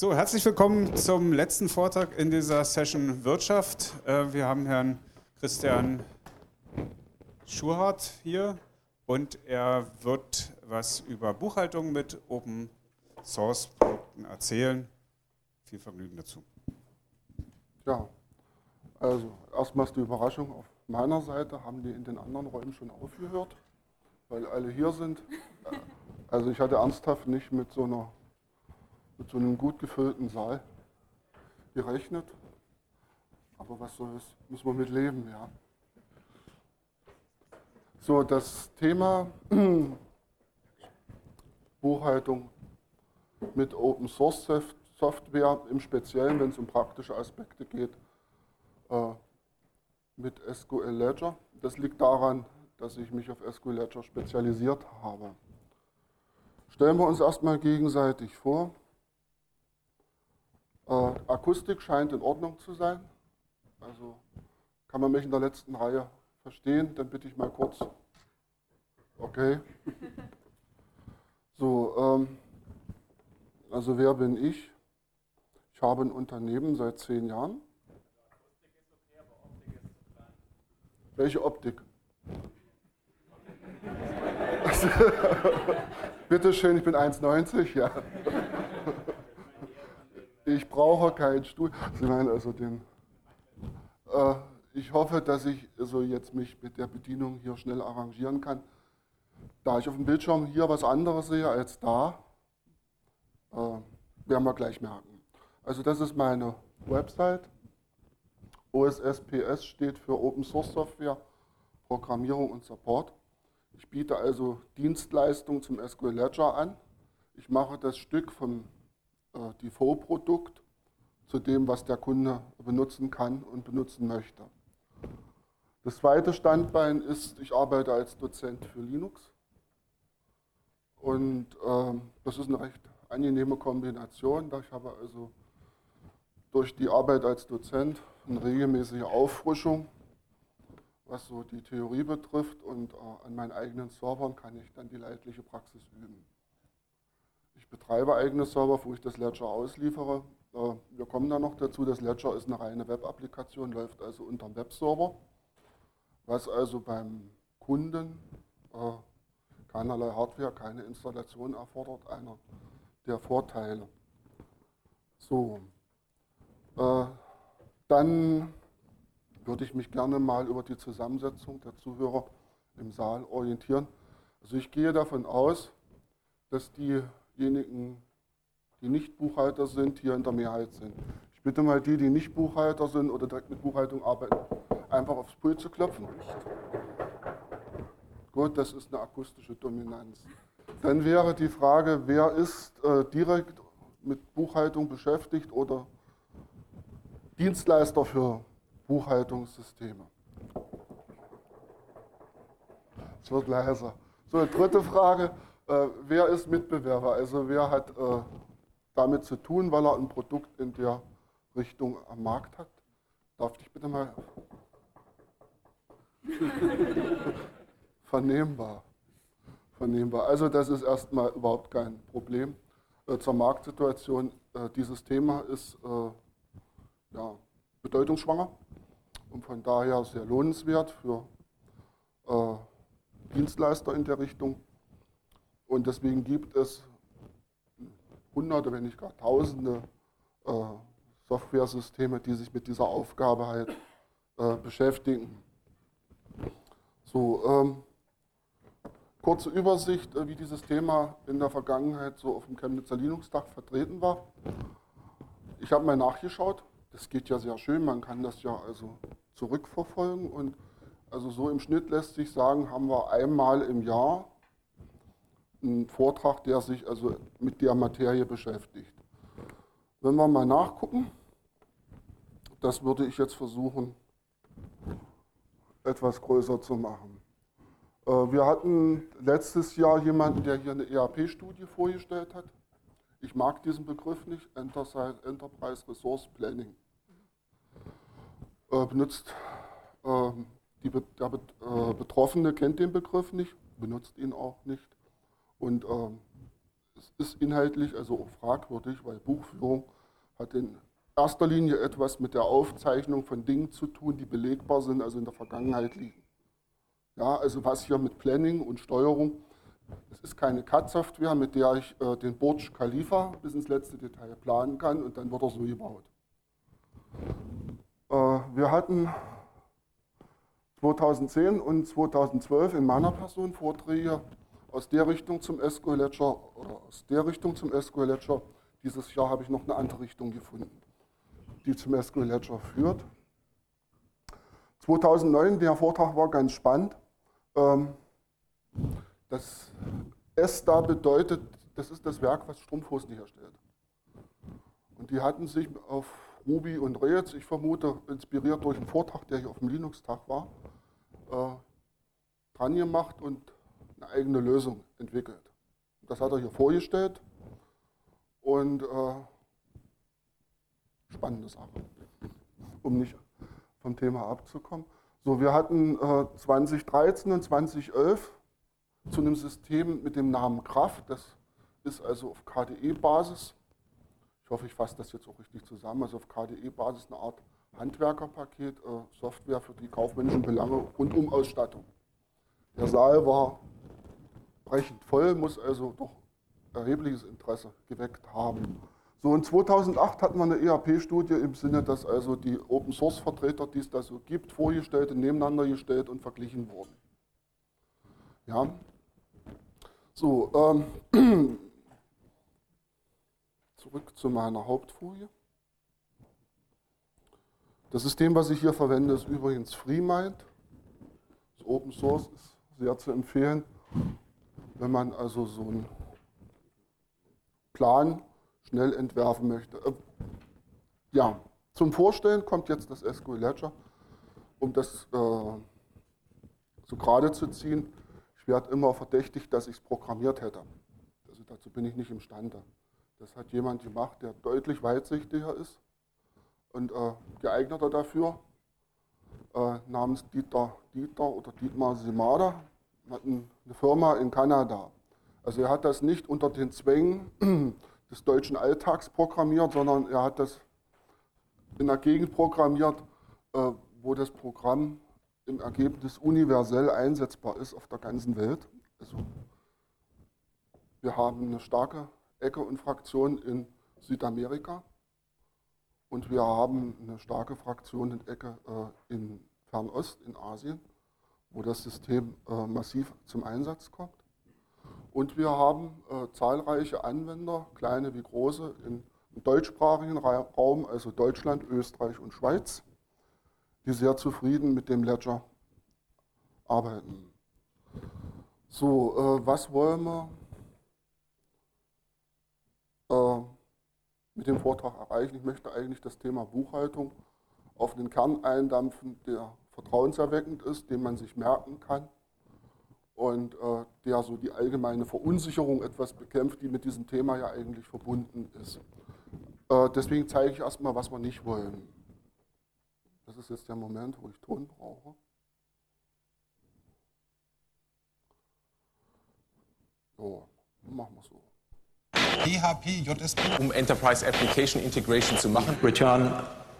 So, herzlich willkommen zum letzten Vortrag in dieser Session Wirtschaft. Äh, wir haben Herrn Christian Schurhardt hier und er wird was über Buchhaltung mit Open Source Produkten erzählen. Viel Vergnügen dazu. Ja, also erstmals die Überraschung auf meiner Seite, haben die in den anderen Räumen schon aufgehört, weil alle hier sind. Also ich hatte ernsthaft nicht mit so, einer, mit so einem gut gefüllten Saal gerechnet. Aber was soll es, muss man mit leben, ja. So, das Thema Buchhaltung mit Open Source Software, im Speziellen, wenn es um praktische Aspekte geht, äh, mit SQL Ledger. Das liegt daran, dass ich mich auf SQL Ledger spezialisiert habe. Stellen wir uns erstmal gegenseitig vor. Äh, Akustik scheint in Ordnung zu sein. Also kann man mich in der letzten Reihe verstehen? Dann bitte ich mal kurz. Okay. So, ähm, also wer bin ich? Ich habe ein Unternehmen seit zehn Jahren. Welche Optik? Bitte schön, ich bin 1,90, ja. Ich brauche keinen Stuhl. Sie also den. Äh, ich hoffe, dass ich also jetzt mich mit der Bedienung hier schnell arrangieren kann. Da ich auf dem Bildschirm hier was anderes sehe als da, äh, werden wir gleich merken. Also das ist meine Website. OSSPS steht für Open Source Software, Programmierung und Support. Ich biete also Dienstleistungen zum SQL Ledger an. Ich mache das Stück vom äh, Default-Produkt zu dem, was der Kunde benutzen kann und benutzen möchte. Das zweite Standbein ist, ich arbeite als Dozent für Linux. Und äh, das ist eine recht angenehme Kombination. Ich habe also durch die Arbeit als Dozent eine regelmäßige Auffrischung, was so die Theorie betrifft. Und äh, an meinen eigenen Servern kann ich dann die leidliche Praxis üben. Betreibe eigene Server, wo ich das Ledger ausliefere. Äh, wir kommen dann noch dazu, das Ledger ist eine reine Web-Applikation, läuft also unter dem Webserver, was also beim Kunden äh, keinerlei Hardware, keine Installation erfordert, einer der Vorteile. So, äh, dann würde ich mich gerne mal über die Zusammensetzung der Zuhörer im Saal orientieren. Also ich gehe davon aus, dass diejenigen, die nicht Buchhalter sind, hier in der Mehrheit sind. Ich bitte mal die, die nicht Buchhalter sind oder direkt mit Buchhaltung arbeiten, einfach aufs Pult zu klopfen. Gut, das ist eine akustische Dominanz. Dann wäre die Frage, wer ist äh, direkt mit Buchhaltung beschäftigt oder Dienstleister für Buchhaltungssysteme. Es wird leiser. So, dritte Frage, äh, wer ist Mitbewerber? Also wer hat äh, damit zu tun, weil er ein Produkt in der Richtung am Markt hat? Darf ich bitte mal vernehmbar. Vernehmbar. Also das ist erstmal überhaupt kein Problem. Äh, zur Marktsituation, äh, dieses Thema ist äh, ja, bedeutungsschwanger und von daher sehr lohnenswert für äh, Dienstleister in der Richtung. Und deswegen gibt es hunderte, wenn nicht gar tausende äh, Softwaresysteme, die sich mit dieser Aufgabe halt äh, beschäftigen. So, ähm, kurze Übersicht, äh, wie dieses Thema in der Vergangenheit so auf dem Chemnitzer Linux-Tag vertreten war. Ich habe mal nachgeschaut. Das geht ja sehr schön. Man kann das ja also zurückverfolgen. Und also so im Schnitt lässt sich sagen, haben wir einmal im Jahr einen Vortrag, der sich also mit der Materie beschäftigt. Wenn wir mal nachgucken, das würde ich jetzt versuchen, etwas größer zu machen. Äh, wir hatten letztes Jahr jemanden, der hier eine ERP-Studie vorgestellt hat. Ich mag diesen Begriff nicht, Enterprise Resource Planning. Äh, benutzt, ähm, die, der äh, Betroffene kennt den Begriff nicht, benutzt ihn auch nicht und ähm, es ist inhaltlich also auch fragwürdig, weil Buchführung hat in erster Linie etwas mit der Aufzeichnung von Dingen zu tun, die belegbar sind, also in der Vergangenheit liegen. Ja, also was hier mit Planning und Steuerung, es ist keine CAD-Software, mit der ich äh, den Burj Khalifa bis ins letzte Detail planen kann und dann wird er so gebaut. Äh, wir hatten 2010 und 2012 in meiner Person Vorträge aus der Richtung zum SQL Ledger oder aus der Richtung zum SQL Ledger. Dieses Jahr habe ich noch eine andere Richtung gefunden, die zum SQL Ledger führt. 2009, der Vortrag war ganz spannend. Ähm, das S da bedeutet, das ist das Werk, was Strumpfhosen herstellt. Und die hatten sich auf Ruby und Rails, ich vermute, inspiriert durch einen Vortrag, der hier auf dem Linux-Tag war, äh, dran gemacht und eine eigene Lösung entwickelt. Das hat er hier vorgestellt und äh, spannende Sache, um nicht vom Thema abzukommen. So, wir hatten äh, 2013 und 2011 zu einem System mit dem Namen Kraft, das ist also auf KDE-Basis. Ich hoffe, ich fasse das jetzt auch richtig zusammen. Also auf KDE-Basis eine Art Handwerkerpaket, äh, Software für die kaufmännischen Belange und um Ausstattung. Der Saal war brechend voll, muss also doch erhebliches Interesse geweckt haben. So, in 2008 hatten wir eine ERP-Studie im Sinne, dass also die Open-Source-Vertreter, die es da so gibt, vorgestellt und nebeneinander gestellt und verglichen wurden. Ja. So, ähm, zurück zu meiner Hauptfolie. Das System, was ich hier verwende, ist übrigens FreeMind. Das Open Source ist sehr zu empfehlen. Wenn man also so einen Plan schnell entwerfen möchte. Äh, ja, zum Vorstellen kommt jetzt das SQL Ledger. Um das äh, so gerade zu ziehen, ich werde immer verdächtigt, dass ich es programmiert hätte. Also dazu bin ich nicht imstande. Das hat jemand gemacht, der deutlich weitsichtiger ist und äh, geeigneter dafür, äh, namens Dieter, Dieter oder Dietmar Simada eine Firma in Kanada. Also er hat das nicht unter den Zwängen des deutschen Alltags programmiert, sondern er hat das in einer Gegend programmiert, äh, wo das Programm im Ergebnis universell einsetzbar ist auf der ganzen Welt. Also wir haben eine starke Ecke und Fraktion in Südamerika und wir haben eine starke Fraktion in Ecke äh, in Fernost, in Asien wo das System äh, massiv zum Einsatz kommt. Und wir haben äh, zahlreiche Anwender, kleine wie große, im, deutschsprachigen Raum, also Deutschland, Österreich und Schweiz, die sehr zufrieden mit dem Ledger arbeiten. So, äh, was wollen wir mit dem Vortrag erreichen? Ich möchte eigentlich das Thema Buchhaltung auf den Kern eindampfen, der vertrauenserweckend ist, den man sich merken kann und äh, der so die allgemeine Verunsicherung etwas bekämpft, die mit diesem Thema ja eigentlich verbunden ist. Äh, deswegen zeige ich erstmal, was wir nicht wollen. Das ist jetzt der Moment, wo ich Ton brauche. So, machen wir so. PHP, JSP, um Enterprise Application Integration zu machen. Return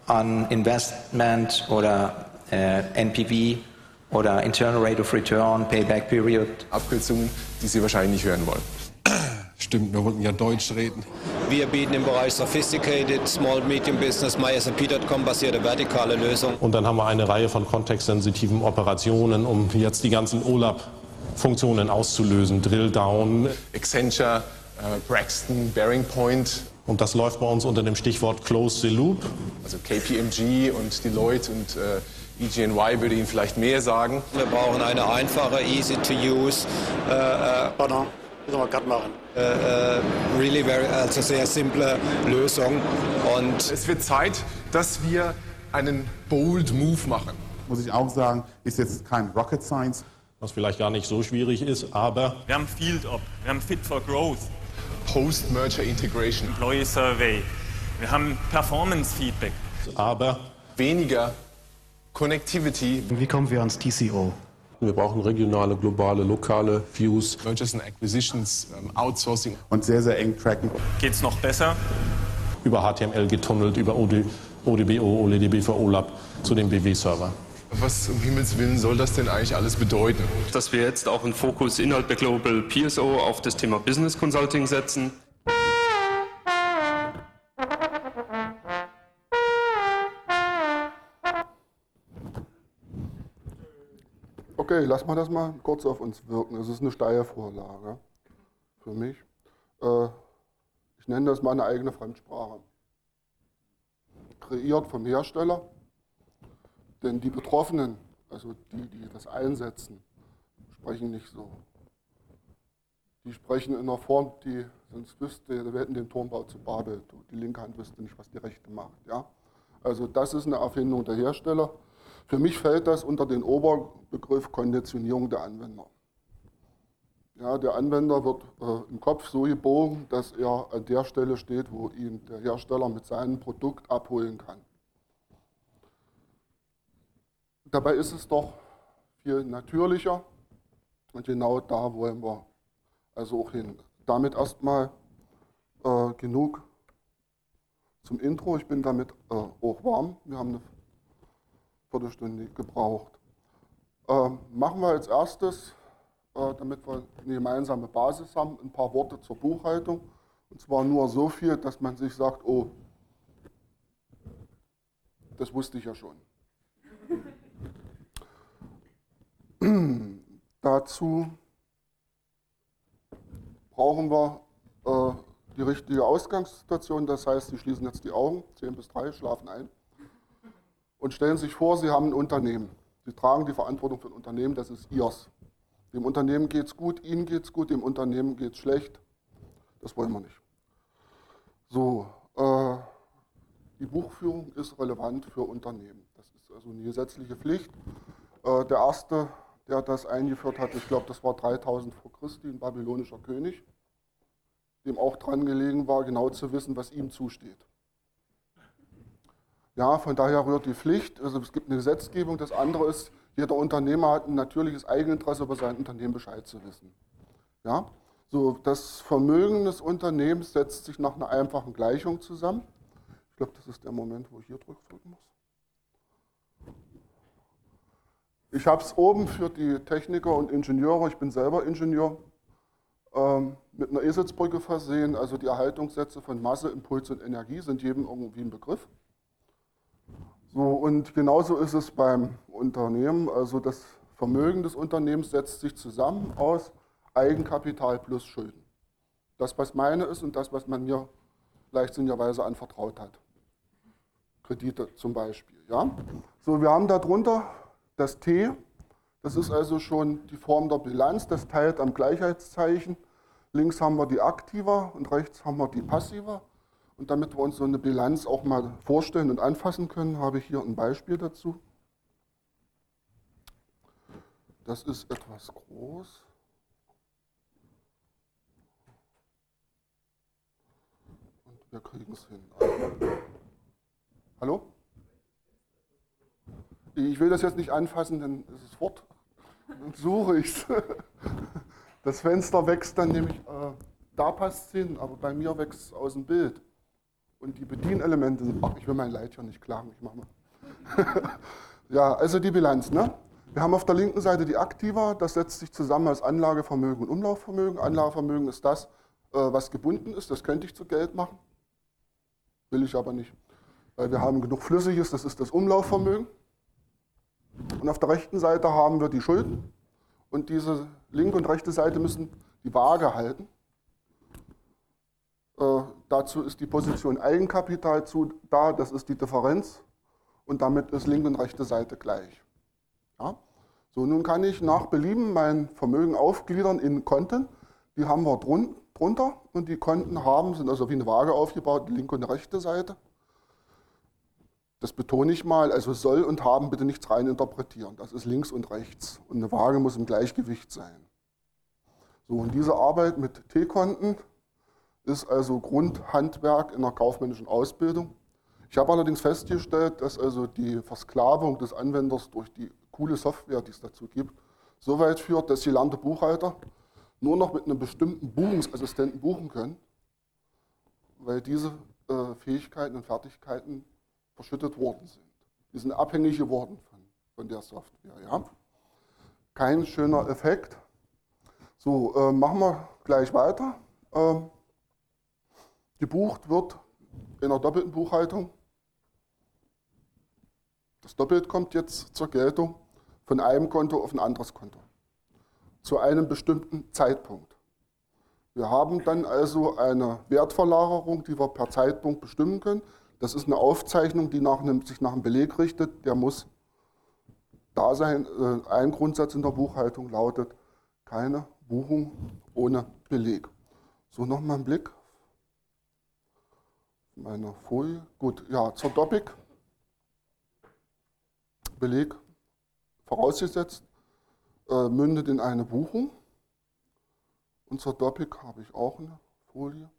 on Investment oder NPV oder Internal Rate of Return, Payback Period. Abkürzungen, die Sie wahrscheinlich nicht hören wollen. Stimmt, wir wollten ja Deutsch reden. Wir bieten im Bereich Sophisticated Small Medium Business MySAP.com basierte vertikale Lösungen. Und dann haben wir eine Reihe von kontextsensitiven Operationen, um jetzt die ganzen OLAP-Funktionen auszulösen. Drill Down. Accenture, äh, Braxton, Bearing Point. Und das läuft bei uns unter dem Stichwort Close the Loop. Also KPMG und Deloitte und äh, EGNY würde Ihnen vielleicht mehr sagen. Wir brauchen eine einfache, easy to use. Äh, äh, Pardon, müssen wir gerade machen. Äh, äh, really very, also sehr simple Lösung. Und es wird Zeit, dass wir einen bold Move machen. Muss ich auch sagen, ist jetzt kein Rocket Science. Was vielleicht gar nicht so schwierig ist, aber. Wir haben Field Up, wir haben Fit for Growth. Post-Merger Integration. Employee Survey. Wir haben Performance Feedback. Aber weniger Connectivity. Wie kommen wir ans TCO? Wir brauchen regionale, globale, lokale Views. Mergers and Acquisitions, ähm, Outsourcing. Und sehr, sehr eng tracken. Geht's noch besser? Über HTML getunnelt, über OD, ODBO, OLEDB für OLAP zu dem BW-Server. Was um Himmels Willen soll das denn eigentlich alles bedeuten? Dass wir jetzt auch einen Fokus innerhalb der Global PSO auf das Thema Business Consulting setzen. Okay, lass mal das mal kurz auf uns wirken. Es ist eine Steilvorlage für mich. Äh, ich nenne das meine eigene Fremdsprache. Kreiert vom Hersteller, denn die Betroffenen, also die, die das einsetzen, sprechen nicht so. Die sprechen in einer Form, die sonst wüsste, wir hätten den Turmbau zu Babel. Die linke Hand wüsste nicht, was die rechte macht. Ja? Also das ist eine Erfindung der Hersteller. Für mich fällt das unter den Oberbegriff Konditionierung der Anwender. Ja, der Anwender wird äh, im Kopf so gebogen, dass er an der Stelle steht, wo ihn der Hersteller mit seinem Produkt abholen kann. Dabei ist es doch viel natürlicher und genau da wollen wir also auch hin. Damit erstmal äh, genug zum Intro. Ich bin damit äh, auch warm. Wir haben eine Viertelstunde gebraucht. Äh, machen wir als erstes, äh, damit wir eine gemeinsame Basis haben, ein paar Worte zur Buchhaltung. Und zwar nur so viel, dass man sich sagt, oh, das wusste ich ja schon. Dazu brauchen wir äh, die richtige Ausgangssituation. Das heißt, Sie schließen jetzt die Augen, 10 bis 3, schlafen ein und stellen sich vor, Sie haben ein Unternehmen. Sie tragen die Verantwortung für ein Unternehmen, das ist Ihrs. Dem Unternehmen geht es gut, Ihnen geht es gut, dem Unternehmen geht es schlecht. Das wollen wir nicht. So, äh, die Buchführung ist relevant für Unternehmen. Das ist also eine gesetzliche Pflicht. Äh, der erste der das eingeführt hat. Ich glaube, das war 3000 vor Christi, ein babylonischer König, dem auch dran gelegen war, genau zu wissen, was ihm zusteht. Ja, von daher rührt die Pflicht. Also es gibt eine Gesetzgebung. Das andere ist, jeder Unternehmer hat ein natürliches Eigeninteresse, über sein Unternehmen Bescheid zu wissen. Ja, so das Vermögen des Unternehmens setzt sich nach einer einfachen Gleichung zusammen. Ich glaube, das ist der Moment, wo ich hier drücken muss. Ich habe es oben für die Techniker und Ingenieure, ich bin selber Ingenieur, ähm, mit einer Eselsbrücke versehen. Also die Erhaltungssätze von Masse, Impuls und Energie sind jedem irgendwie ein Begriff. So, und genauso ist es beim Unternehmen. Also das Vermögen des Unternehmens setzt sich zusammen aus Eigenkapital plus Schulden. Das, was meine ist und das, was man mir leichtsinnigerweise anvertraut hat. Kredite zum Beispiel. Ja? So, wir haben darunter das T, das ist also schon die Form der Bilanz, das teilt am Gleichheitszeichen. Links haben wir die Aktiva und rechts haben wir die Passiva. Und damit wir uns so eine Bilanz auch mal vorstellen und anfassen können, habe ich hier ein Beispiel dazu. Das ist etwas groß. Und wir kriegen es hin. Hallo? Ich will das jetzt nicht anfassen, denn es ist fort. Dann suche ich es. Das Fenster wächst dann nämlich, äh, da passt es hin, aber bei mir wächst es aus dem Bild. Und die Bedienelemente sind, ach, ich will mein Leid hier nicht klagen, ich mache mal. ja, also die Bilanz. Ne? Wir haben auf der linken Seite die Aktiva, das setzt sich zusammen als Anlagevermögen und Umlaufvermögen. Anlagevermögen ist das, äh, was gebunden ist, das könnte ich zu Geld machen. Will ich aber nicht, weil wir haben genug Flüssiges, das ist das Umlaufvermögen. Und auf der rechten Seite haben wir die Schulden. Und diese linke und rechte Seite müssen die Waage halten. Äh, dazu ist die Position Eigenkapital zu, da, das ist die Differenz. Und damit ist linke und rechte Seite gleich. Ja? So, nun kann ich nach Belieben mein Vermögen aufgliedern in Konten. Die haben wir drun drunter und die Konten haben, sind also wie eine Waage aufgebaut, die linke und die rechte Seite. Das betone ich mal, also soll und haben bitte nichts rein interpretieren. Das ist links und rechts. Und eine Waage muss im Gleichgewicht sein. So, und diese Arbeit mit T-Konten ist also Grundhandwerk in der kaufmännischen Ausbildung. Ich habe allerdings festgestellt, dass also die Versklavung des Anwenders durch die coole Software, die es dazu gibt, so weit führt, dass gelernte Buchhalter nur noch mit einem bestimmten Buchungsassistenten buchen können, weil diese äh, Fähigkeiten und Fertigkeiten verschüttet worden sind. Die sind abhängig geworden von, von der Software. Ja? Kein schöner Effekt. So, äh, machen wir gleich weiter. Ähm, gebucht wird in einer doppelten Buchhaltung. Das Doppelt kommt jetzt zur Geltung von einem Konto auf ein anderes Konto. Zu einem bestimmten Zeitpunkt. Wir haben dann also eine Wertverlagerung, die wir per Zeitpunkt bestimmen können. Das ist eine Aufzeichnung, die nach einem, sich nach einem Beleg richtet. Der muss da sein. Äh, ein Grundsatz in der Buchhaltung lautet, keine Buchung ohne Beleg. So nochmal ein Blick. Meine Folie. Gut, ja, zur Topic. Beleg vorausgesetzt, äh, mündet in eine Buchung. Und zur Topic habe ich auch eine Folie.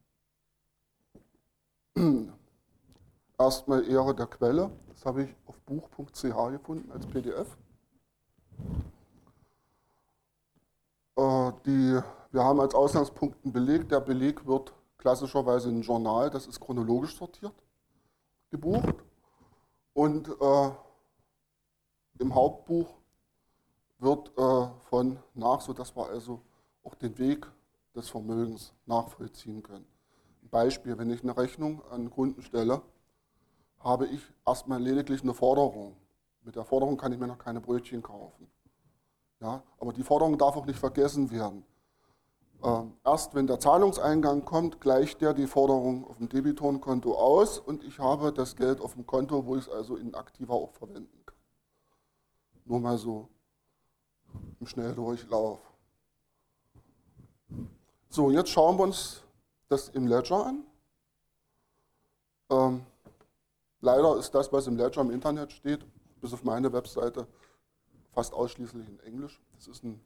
Erstmal Ehre der Quelle. Das habe ich auf buch.ch gefunden als PDF. Äh, die, wir haben als Ausgangspunkt einen Beleg. Der Beleg wird klassischerweise in ein Journal, das ist chronologisch sortiert, gebucht. Und äh, im Hauptbuch wird äh, von nach, sodass wir also auch den Weg des Vermögens nachvollziehen können. Beispiel, wenn ich eine Rechnung an Kunden stelle, habe ich erstmal lediglich eine Forderung. Mit der Forderung kann ich mir noch keine Brötchen kaufen. Ja, aber die Forderung darf auch nicht vergessen werden. Ähm, erst wenn der Zahlungseingang kommt, gleicht der die Forderung auf dem Debitorenkonto aus und ich habe das Geld auf dem Konto, wo ich es also in aktiver auch verwenden kann. Nur mal so im Schnelldurchlauf. So, jetzt schauen wir uns das im Ledger an. Ähm, leider ist das, was im Ledger im Internet steht, bis auf meine Webseite, fast ausschließlich in Englisch. Das ist ein,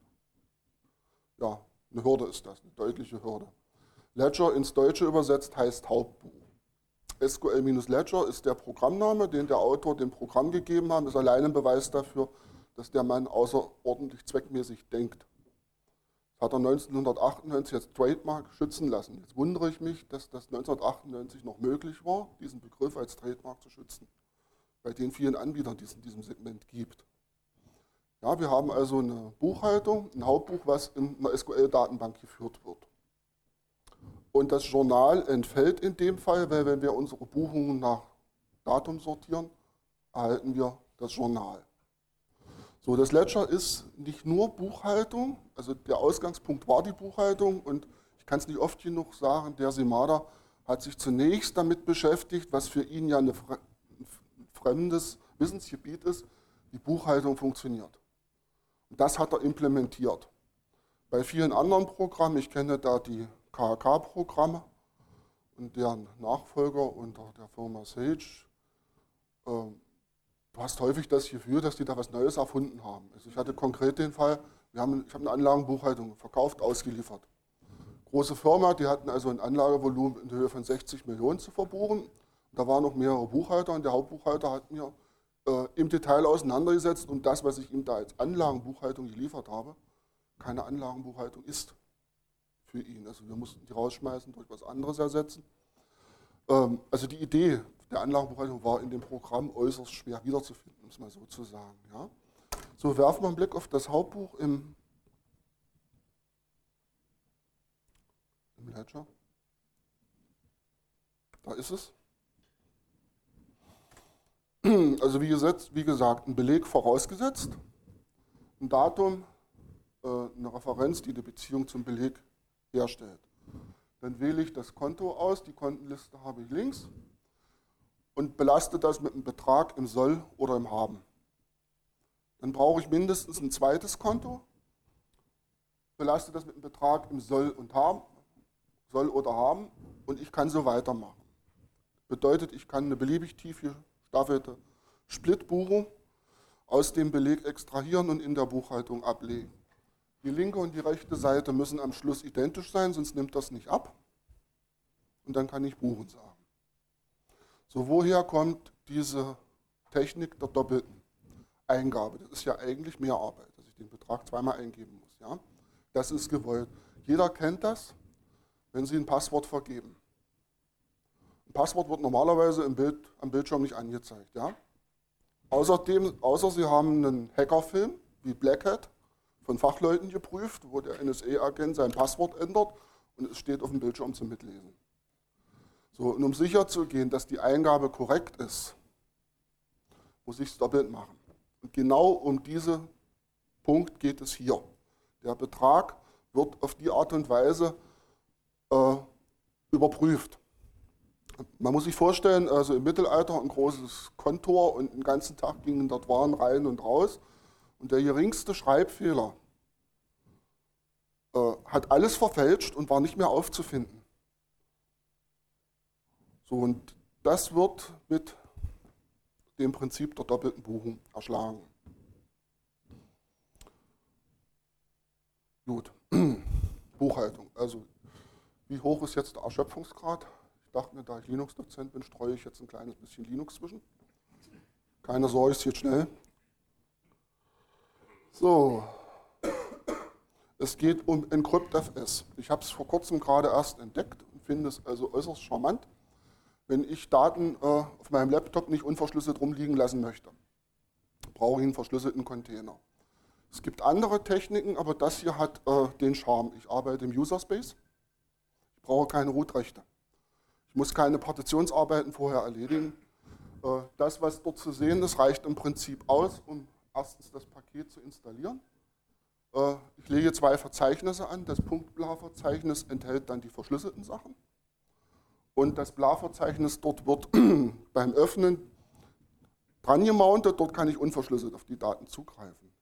ja, eine Hürde ist das, eine deutliche Hürde. Ledger ins Deutsche übersetzt heißt Hauptbuch. SQL-Ledger ist der Programmname, den der Autor dem Programm gegeben hat. Ist allein ein Beweis dafür, dass der Mann außerordentlich zweckmäßig denkt. Das hat er 1998 als Trademark schützen lassen. Jetzt wundere ich mich, dass das 1998 noch möglich war, diesen Begriff als Trademark zu schützen, bei den vielen Anbietern, die es in diesem Segment gibt. Ja, wir haben also eine Buchhaltung, ein Hauptbuch, was in einer SQL-Datenbank geführt wird. Und das Journal entfällt in dem Fall, weil wenn wir unsere Buchungen nach Datum sortieren, erhalten wir das Journal. So, das Ledger ist nicht nur Buchhaltung, also der Ausgangspunkt war die Buchhaltung und ich kann es nicht oft genug sagen, der Simada hat sich zunächst damit beschäftigt, was für ihn ja ein fremdes Wissensgebiet ist, die Buchhaltung funktioniert. Das hat er implementiert. Bei vielen anderen Programmen, ich kenne da die KHK-Programme und deren Nachfolger unter der Firma Sage, äh, du hast häufig das Gefühl, dass die da was Neues erfunden haben. Also ich hatte konkret den Fall, wir haben, ich habe eine Anlagenbuchhaltung verkauft, ausgeliefert. Große Firma, die hatten also ein Anlagevolumen in Höhe von 60 Millionen zu verbuchen. Da waren noch mehrere Buchhalter und der Hauptbuchhalter hat mir äh, im Detail auseinandergesetzt und das, was ich ihm da als Anlagenbuchhaltung geliefert habe, keine Anlagenbuchhaltung ist für ihn. Also wir mussten die rausschmeißen, durch was anderes ersetzen. Ähm, also die Idee der Anlagenbuchhaltung war in dem Programm äußerst schwer wiederzufinden, um es mal so zu sagen. Ja. So werfen wir einen Blick auf das Hauptbuch im, im Ledger. Da ist es. Also wie, gesetzt, wie gesagt, ein Beleg vorausgesetzt, ein Datum, äh, eine Referenz, die die Beziehung zum Beleg herstellt. Dann wähle ich das Konto aus, die Kontenliste habe ich links und belaste das mit einem Betrag im Soll oder im Haben. Dann brauche ich mindestens ein zweites Konto, belaste das mit einem Betrag im Soll und Haben, Soll oder Haben und ich kann so weitermachen. Bedeutet, ich kann eine beliebig tief gestaffelte Splitbuchung aus dem Beleg extrahieren und in der Buchhaltung ablegen. Die linke und die rechte Seite müssen am Schluss identisch sein, sonst nimmt das nicht ab. Und dann kann ich buchen sagen. So, woher kommt diese Technik der doppelten Eingabe? Das ist ja eigentlich mehr Arbeit. Also ich den Betrag zweimal eingeben muss. Ja? Das ist gewollt. Jeder kennt das, wenn Sie ein Passwort vergeben. Passwort wird normalerweise im Bild, am Bildschirm nicht angezeigt. Ja? Außerdem, außer Sie haben einen Hackerfilm wie Black Hat von Fachleuten geprüft, wo der NSA-Agent sein Passwort ändert und es steht auf dem Bildschirm zum Mitlesen. So, und um sicher zu gehen, dass die Eingabe korrekt ist, muss ich es doppelt machen. Und genau um diesen Punkt geht es hier. Der Betrag wird auf die Art und Weise äh, überprüft. Man muss sich vorstellen, also im Mittelalter ein großes Kontor und den ganzen Tag gingen dort Waren rein und raus. Und der geringste Schreibfehler äh, hat alles verfälscht und war nicht mehr aufzufinden. So, und das wird mit dem Prinzip der doppelten Buchung erschlagen. Gut, Buchhaltung. Also, wie hoch ist jetzt der Erschöpfungsgrad? Dachte mir, da ich Linux-Dozent bin, streue ich jetzt ein kleines bisschen Linux zwischen. Keine Sorge, es geht schnell. So, es geht um EncryptFS. Ich habe es vor kurzem gerade erst entdeckt und finde es also äußerst charmant, wenn ich Daten äh, auf meinem Laptop nicht unverschlüsselt rumliegen lassen möchte. Brauche ich einen verschlüsselten Container. Es gibt andere Techniken, aber das hier hat äh, den Charme. Ich arbeite im User Space. Ich brauche keine Root-Rechte. Ich muss keine Partitionsarbeiten vorher erledigen. Äh, das, was dort zu sehen ist, reicht im Prinzip aus, um erstens das Paket zu installieren. Äh, ich lege zwei Verzeichnisse an. Das Punkt-Bla-Verzeichnis enthält dann die verschlüsselten Sachen. Und das Bla-Verzeichnis dort wird beim Öffnen dran gemountet. Dort kann ich unverschlüsselt auf die Daten zugreifen.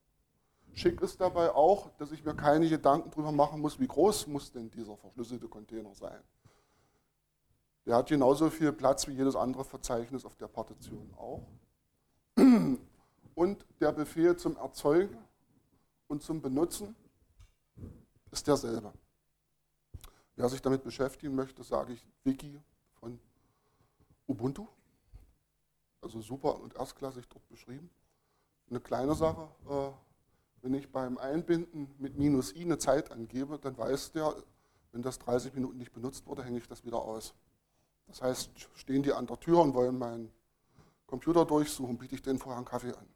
Schick ist dabei auch, dass ich mir keine Gedanken darüber machen muss, wie groß muss denn dieser verschlüsselte Container sein. Der hat genauso viel Platz wie jedes andere Verzeichnis auf der Partition auch und der Befehl zum Erzeugen und zum Benutzen ist derselbe. Wer sich damit beschäftigen möchte, sage ich Wiki von Ubuntu. Also super und erstklassig dort beschrieben. Eine kleine Sache, äh, wenn ich beim Einbinden mit minus i eine Zeit angebe, dann weiß der, wenn das 30 Minuten nicht benutzt wurde, hänge ich das wieder aus. Das heißt, stehen die an der Tür und wollen meinen Computer durchsuchen, biete ich denen vorher einen Kaffee an.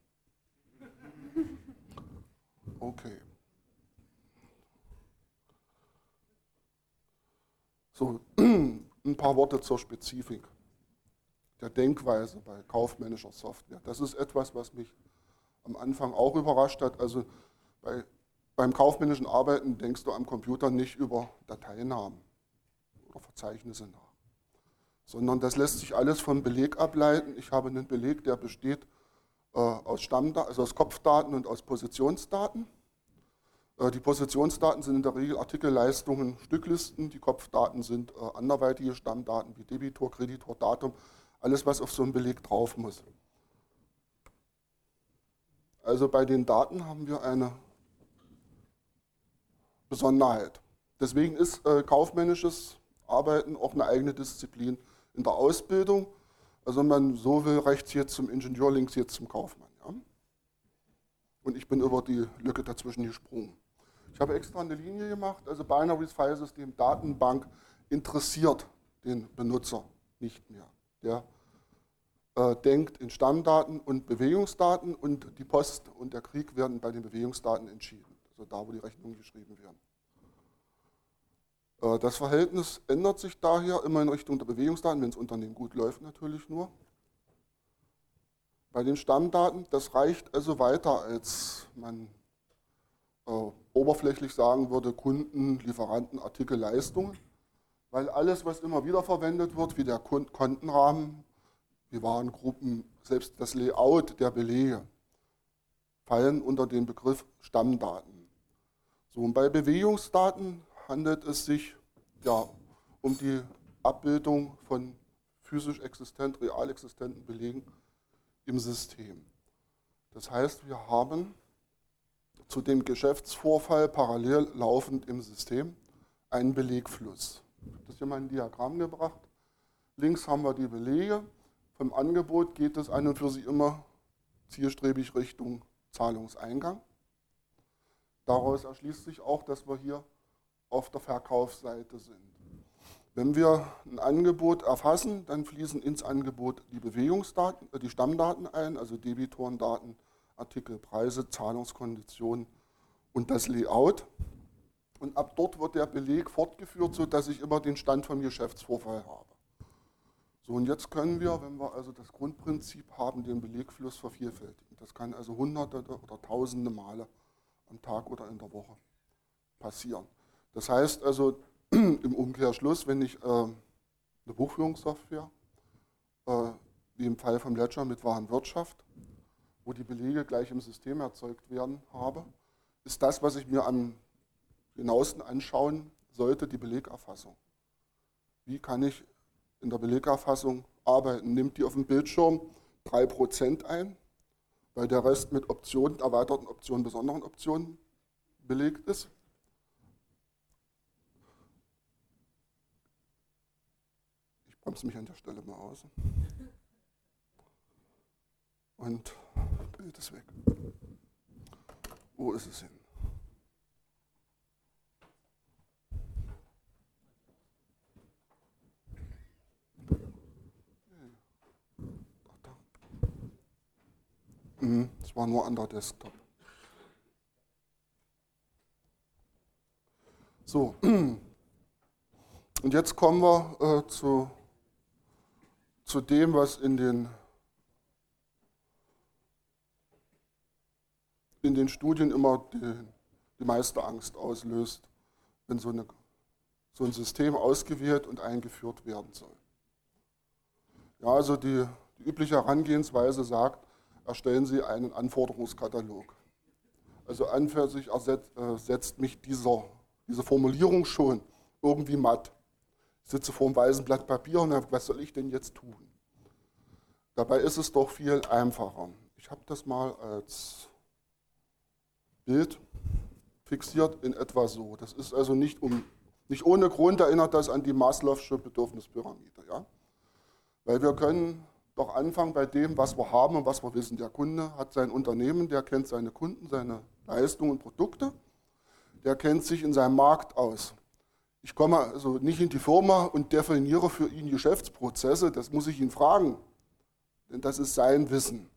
Okay. So, ein paar Worte zur Spezifik der Denkweise bei kaufmännischer Software. Das ist etwas, was mich am Anfang auch überrascht hat. Also bei, beim kaufmännischen Arbeiten denkst du am Computer nicht über Dateinamen oder Verzeichnisse nach, sondern das lässt sich alles vom Beleg ableiten. Ich habe einen Beleg, der besteht äh, aus, also aus Kopfdaten und aus Positionsdaten. Äh, die Positionsdaten sind in der Regel Artikelleistungen, Stücklisten. Die Kopfdaten sind äh, anderweitige Stammdaten wie Debitor, Kreditor, Datum, alles, was auf so einem Beleg drauf muss. Also bei den Daten haben wir eine Besonderheit. Deswegen ist äh, kaufmännisches Arbeiten auch eine eigene Disziplin in der Ausbildung. Also wenn man so will, rechts jetzt zum Ingenieur, links jetzt zum Kaufmann. Ja? Und ich bin über die Lücke dazwischen gesprungen. Ich habe extra eine Linie gemacht, also Binary File System Datenbank interessiert den Benutzer nicht mehr. Der äh, denkt in Stammdaten und Bewegungsdaten und die Post und der Krieg werden bei den Bewegungsdaten entschieden, also da, wo die Rechnungen geschrieben werden. Äh, das Verhältnis ändert sich daher immer in Richtung der Bewegungsdaten, wenn das Unternehmen gut läuft natürlich nur. Bei den Stammdaten, das reicht also weiter, als man äh, oberflächlich sagen würde, Kunden, Lieferanten, Artikel, Leistungen. Weil alles, was immer wieder verwendet wird, wie der Kontenrahmen, die Warengruppen, selbst das Layout der Belege, fallen unter den Begriff Stammdaten. So, und bei Bewegungsdaten handelt es sich ja, um die Abbildung von physisch existent, real existenten Belegen im System. Das heißt, wir haben zu dem Geschäftsvorfall parallel laufend im System einen Belegfluss. Ich habe das hier mal ein Diagramm gebracht. Links haben wir die Belege. Vom Angebot geht es an und für sich immer zielstrebig Richtung Zahlungseingang. daraus erschließt sich auch, dass wir hier auf der Verkaufsseite sind. Wenn wir ein Angebot erfassen, dann fließen ins Angebot die Bewegungsdaten, äh, die Stammdaten ein, also Debitorendaten, Artikel, Preise, Zahlungskonditionen und das Layout. Und ab dort wird der Beleg fortgeführt, sodass ich immer den Stand vom Geschäftsvorfall habe. So, und jetzt können wir, wenn wir also das Grundprinzip haben, den Belegfluss vervielfältigen. Das kann also hunderte oder tausende Male am Tag oder in der Woche passieren. Das heißt also im Umkehrschluss, wenn ich äh, eine Buchführungssoftware, äh, wie im Fall vom Ledger mit Warenwirtschaft, wo die Belege gleich im System erzeugt werden, habe, ist das, was ich mir am genauesten anschauen sollte, die Belegerfassung. Wie kann ich in der Belegerfassung arbeiten? Nimmt die auf dem Bildschirm 3% ein, weil der Rest mit Optionen, erweiterten Optionen, besonderen Optionen belegt ist? Ich bremse mich an der Stelle mal aus. Und Bild ist weg. Wo ist es hin? Mhm, das war nur an der Desktop. So, und jetzt kommen wir äh, zu, zu dem, was in den, in den Studien immer die, die meiste Angst auslöst, wenn so, eine, so ein System ausgewählt und eingeführt werden soll. Ja, also die, die übliche Herangehensweise sagt, erstellen Sie einen Anforderungskatalog. Also an für sich ersetzt, äh, setzt mich dieser, diese Formulierung schon irgendwie matt. Sitze vor einem weißen Blatt Papier und sage, was soll ich denn jetzt tun? Dabei ist es doch viel einfacher. Ich habe das mal als Bild fixiert in etwa so. Das ist also nicht, um, nicht ohne Grund erinnert das an die Maslow'sche Bedürfnispyramide. Ja? Weil wir können doch anfangen bei dem, was wir haben und was wir wissen. Der Kunde hat sein Unternehmen, der kennt seine Kunden, seine Leistungen und Produkte, der kennt sich in seinem Markt aus. Ich komme also nicht in die Firma und definiere für ihn Geschäftsprozesse, das muss ich ihn fragen, denn das ist sein Wissen.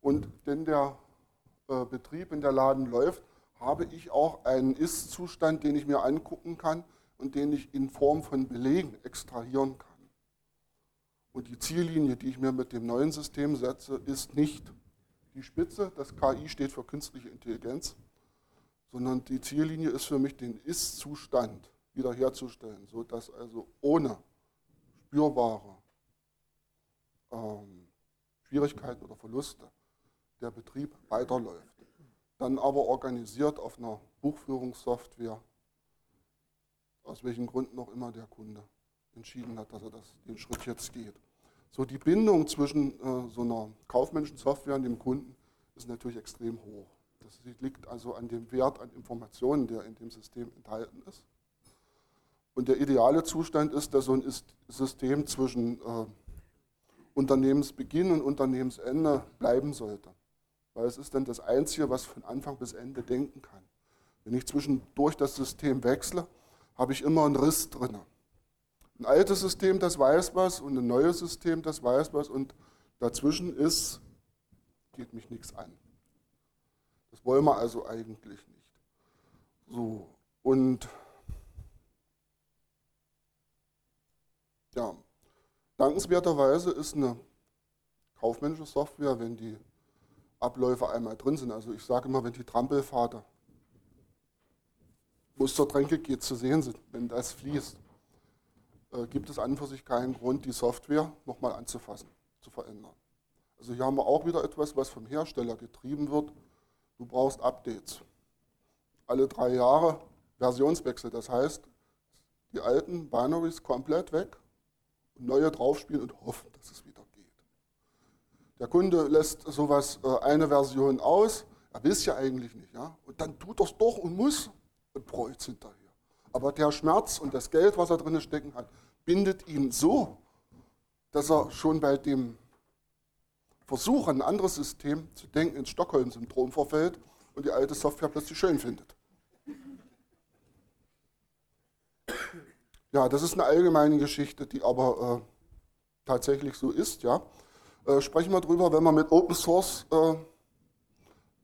Und wenn der äh, Betrieb in der Laden läuft, habe ich auch einen Ist-Zustand, den ich mir angucken kann und den ich in Form von Belegen extrahieren kann. Und die Ziellinie, die ich mir mit dem neuen System setze, ist nicht die Spitze, das KI steht für künstliche Intelligenz, sondern die Ziellinie ist für mich den Ist-Zustand wiederherzustellen, sodass also ohne spürbare ähm, Schwierigkeiten oder Verluste der Betrieb weiterläuft. Dann aber organisiert auf einer Buchführungssoftware, aus welchen Gründen auch immer der Kunde entschieden hat, dass er das, den Schritt jetzt geht. So die Bindung zwischen äh, so einer kaufmännischen Software und dem Kunden ist natürlich extrem hoch. Das liegt also an dem Wert an Informationen, der in dem System enthalten ist. Und der ideale Zustand ist, dass so ein System zwischen äh, Unternehmensbeginn und Unternehmensende bleiben sollte. Weil es ist dann das Einzige, was von Anfang bis Ende denken kann. Wenn ich zwischendurch das System wechsle, habe ich immer einen Riss drin. Ein altes System, das weiß was, und ein neues System, das weiß was, und dazwischen ist, geht mich nichts an. Das wollen wir also eigentlich nicht. So, und ja, dankenswerterweise ist eine kaufmännische Software, wenn die Abläufe einmal drin sind, also ich sage immer, wenn die Trampelfahrt, Tränke geht, zu sehen sind, wenn das fließt, äh, gibt es an und für sich keinen Grund, die Software nochmal anzufassen, zu verändern. Also hier haben wir auch wieder etwas, was vom Hersteller getrieben wird. Du brauchst Updates. Alle drei Jahre Versionswechsel. Das heißt, die alten Binaries komplett weg und neue draufspielen und hoffen, dass es wieder geht. Der Kunde lässt sowas äh, eine Version aus, er will es ja eigentlich nicht, ja, und dann tut er es doch und muss und bräucht es hinterher. Aber der Schmerz und das Geld, was er drin stecken hat, bindet ihn so, dass er schon bei dem Versuch, ein anderes System zu denken, ins Stockholm-Syndrom verfällt und die alte Software plötzlich schön findet. Ja, das ist eine allgemeine Geschichte, die aber äh, tatsächlich so ist. Ja. Äh, sprechen wir darüber, wenn wir mit Open Source äh,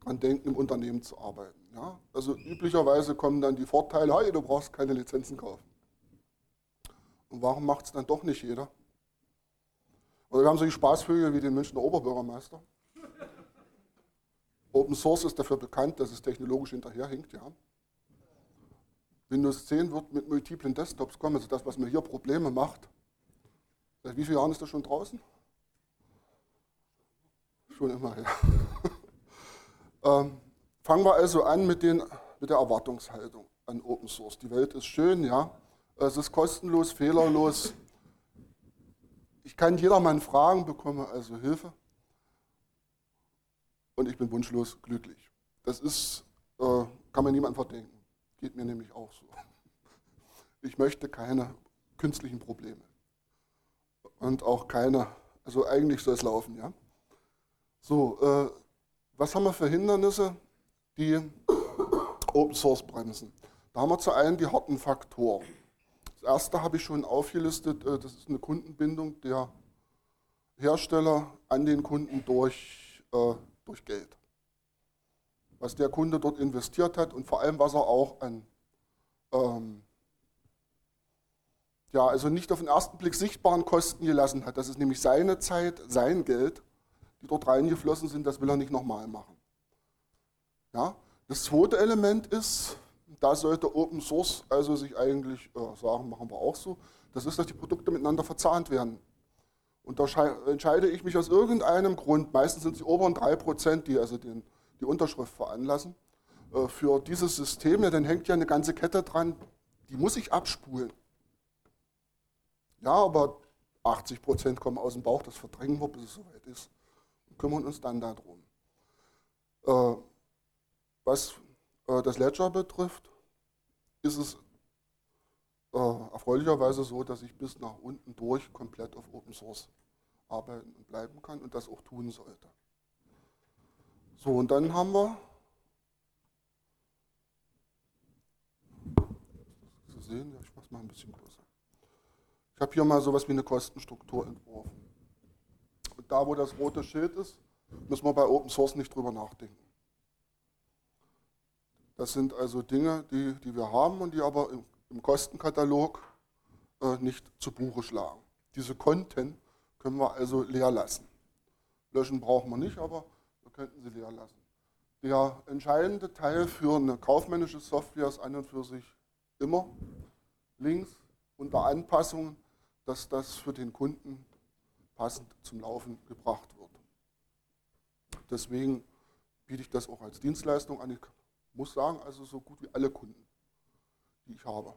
dran denken, im Unternehmen zu arbeiten. Ja. Also üblicherweise kommen dann die Vorteile, hey, du brauchst keine Lizenzen kaufen. Und warum macht es dann doch nicht jeder? Oder wir haben solche Spaßvögel wie den Münchner Oberbürgermeister. Open Source ist dafür bekannt, dass es technologisch hinterherhinkt. Ja. Windows 10 wird mit multiplen Desktops kommen, also das, was mir hier Probleme macht. Seit wie vielen Jahren ist das schon draußen? Schon immer, ja. ähm, fangen wir also an mit, den, mit der Erwartungshaltung an Open Source. Die Welt ist schön, ja. Es ist kostenlos, fehlerlos. Ich kann jedermann fragen, bekomme also Hilfe. Und ich bin wunschlos glücklich. Das ist, äh, kann man niemandem verdenken. Geht mir nämlich auch so. Ich möchte keine künstlichen Probleme. Und auch keine, also eigentlich soll es laufen, ja. So, äh, was haben wir für Hindernisse, die Open Source bremsen? Da haben wir zu einem die harten Faktoren. Das erste habe ich schon aufgelistet, äh, das ist eine Kundenbindung der Hersteller an den Kunden durch, äh, durch Geld. Was der Kunde dort investiert hat und vor allem, was er auch an, ähm, ja, also nicht auf den ersten Blick sichtbaren Kosten gelassen hat. Das ist nämlich seine Zeit, sein Geld, die dort reingeflossen sind, das will er nicht nochmal machen. Ja? Das zweite Element ist, da sollte Open Source also sich eigentlich äh, sagen, machen wir auch so, das ist, dass die Produkte miteinander verzahnt werden. Und da entscheide ich mich aus irgendeinem Grund, meistens sind es die oberen 3%, die also den, die Unterschrift veranlassen, äh, für dieses System, ja, dann hängt ja eine ganze Kette dran, die muss ich abspulen. Ja, aber 80% kommen aus dem Bauch, das verdrängen wir, bis es soweit ist. Und kümmern uns dann darum. Äh, was äh, das Ledger betrifft, ist es erfreulicherweise so, dass ich bis nach unten durch komplett auf Open Source arbeiten und bleiben kann und das auch tun sollte. So, und dann haben wir zu sehen, ich mache es mal ein bisschen größer. Ich habe hier mal sowas wie eine Kostenstruktur entworfen. Und da, wo das rote Schild ist, müssen wir bei Open Source nicht drüber nachdenken. Das sind also Dinge, die, die wir haben und die aber im, im Kostenkatalog äh, nicht zu Buche schlagen. Diese Konten können wir also leer lassen. Löschen brauchen wir nicht, aber könnten sie leer lassen. Der entscheidende Teil für eine kaufmännische Software ist an und für sich immer links unter Anpassungen, dass das für den Kunden passend zum Laufen gebracht wird. Deswegen biete ich das auch als Dienstleistung an. Ich muss sagen, also so gut wie alle Kunden, die ich habe,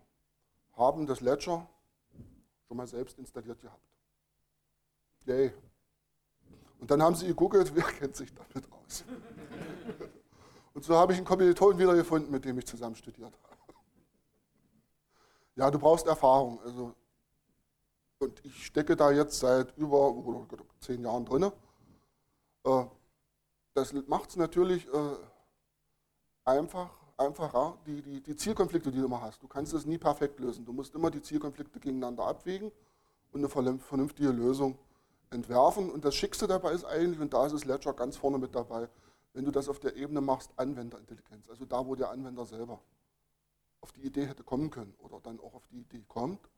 haben das Ledger schon mal selbst installiert gehabt. Yay. Und dann haben sie gegoogelt, wer kennt sich damit aus. Und so habe ich einen Kommilitonen wiedergefunden, mit dem ich zusammen studiert habe. Ja, du brauchst Erfahrung. Also, und ich stecke da jetzt seit über zehn Jahren drin. Äh, das macht es natürlich äh, einfach, einfacher, die, die, die Zielkonflikte, die du immer hast. Du kannst es nie perfekt lösen. Du musst immer die Zielkonflikte gegeneinander abwägen und eine vernünftige Lösung entwerfen. Und das Schickste dabei ist eigentlich, und da ist es Ledger ganz vorne mit dabei, wenn du das auf der Ebene machst, Anwenderintelligenz. Also da, wo der Anwender selber auf die Idee hätte kommen können oder dann auch auf die Idee kommt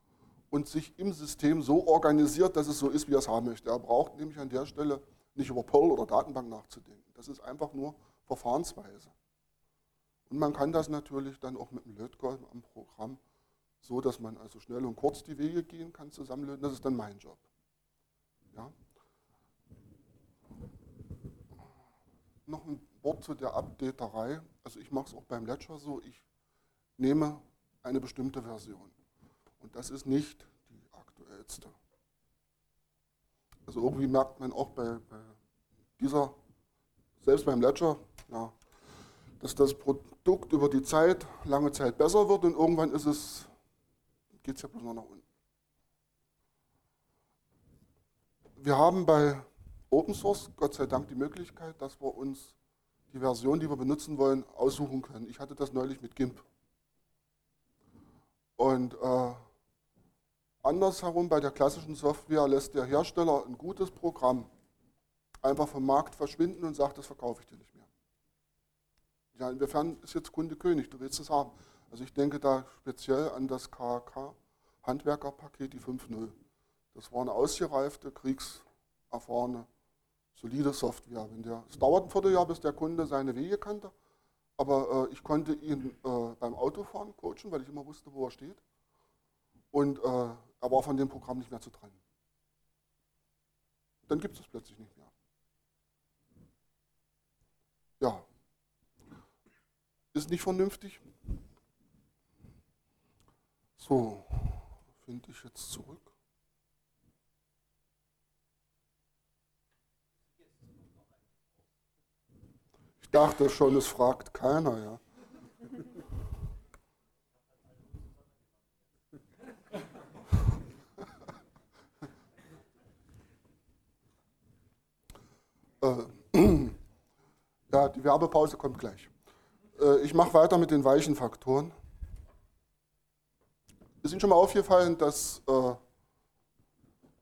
und sich im System so organisiert, dass es so ist, wie er es haben möchte. Er braucht nämlich an der Stelle nicht über Perl oder Datenbank nachzudenken. Das ist einfach nur Verfahrensweise. Und man kann das natürlich dann auch mit dem Lötkolben am Programm, so dass man also schnell und kurz die Wege gehen kann, zusammenlöten. Das ist dann mein Job. Ja. Noch ein Wort zu der Updaterei. Also ich mache es auch beim Ledger so, ich nehme eine bestimmte Version. Und das ist nicht die aktuellste. Also irgendwie merkt man auch bei, bei dieser, selbst beim Ledger, ja, dass das Produkt über die Zeit, lange Zeit besser wird und irgendwann ist es, geht es ja bloß noch nach unten. Wir haben bei Open Source Gott sei Dank die Möglichkeit, dass wir uns die Version, die wir benutzen wollen, aussuchen können. Ich hatte das neulich mit GIMP. Und äh, andersherum bei der klassischen Software lässt der Hersteller ein gutes Programm einfach vom Markt verschwinden und sagt, das verkaufe ich dir nicht mehr. Ja, inwiefern ist jetzt Kunde König, du willst es haben. Also ich denke da speziell an das KK Handwerkerpaket, die 5.0. Das war eine ausgereifte, kriegserfahrene, solide Software. Der, es dauert ein Vierteljahr, bis der Kunde seine Wege kannte, aber äh, ich konnte ihn äh, beim Autofahren coachen, weil ich immer wusste, wo er steht. Und äh, er war von dem Programm nicht mehr zu trennen. Dann gibt es es plötzlich nicht mehr. Ja, ist nicht vernünftig. So, finde ich jetzt zurück. Ich dachte schon, es fragt keiner, ja. Äh, ja, die Werbepause kommt gleich. Äh, ich mache weiter mit den weichen Faktoren. Ist Ihnen schon mal aufgefallen, dass äh,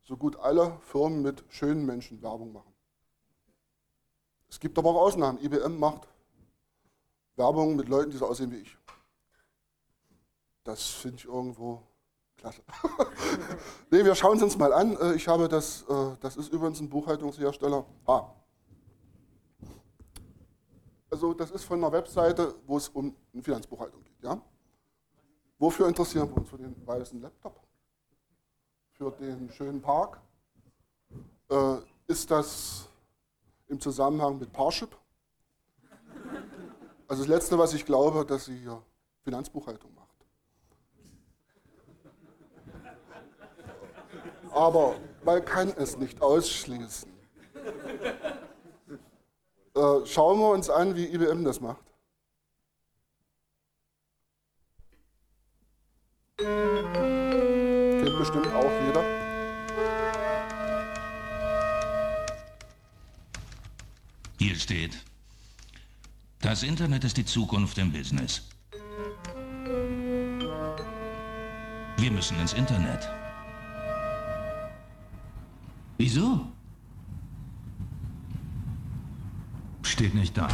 so gut alle Firmen mit schönen Menschen Werbung machen? Es gibt aber auch Ausnahmen. IBM macht Werbung mit Leuten, die so aussehen wie ich. Das finde ich irgendwo klasse. nee, wir schauen es uns mal an. Äh, ich habe das, äh, das ist übrigens ein Buchhaltungshersteller. Ah, also das ist von einer Webseite, wo es um eine Finanzbuchhaltung geht. Ja? Wofür interessieren wir uns? Für den weißen Laptop? Für den schönen Park? Äh, ist das im Zusammenhang mit Parship? Also das Letzte, was ich glaube, dass sie hier Finanzbuchhaltung macht. Aber man kann es nicht ausschließen. Äh, schauen wir uns an, wie IBM das macht. Kennt bestimmt auch jeder. Hier steht, das Internet ist die Zukunft im Business. Wir müssen ins Internet. Wieso? steht nicht da.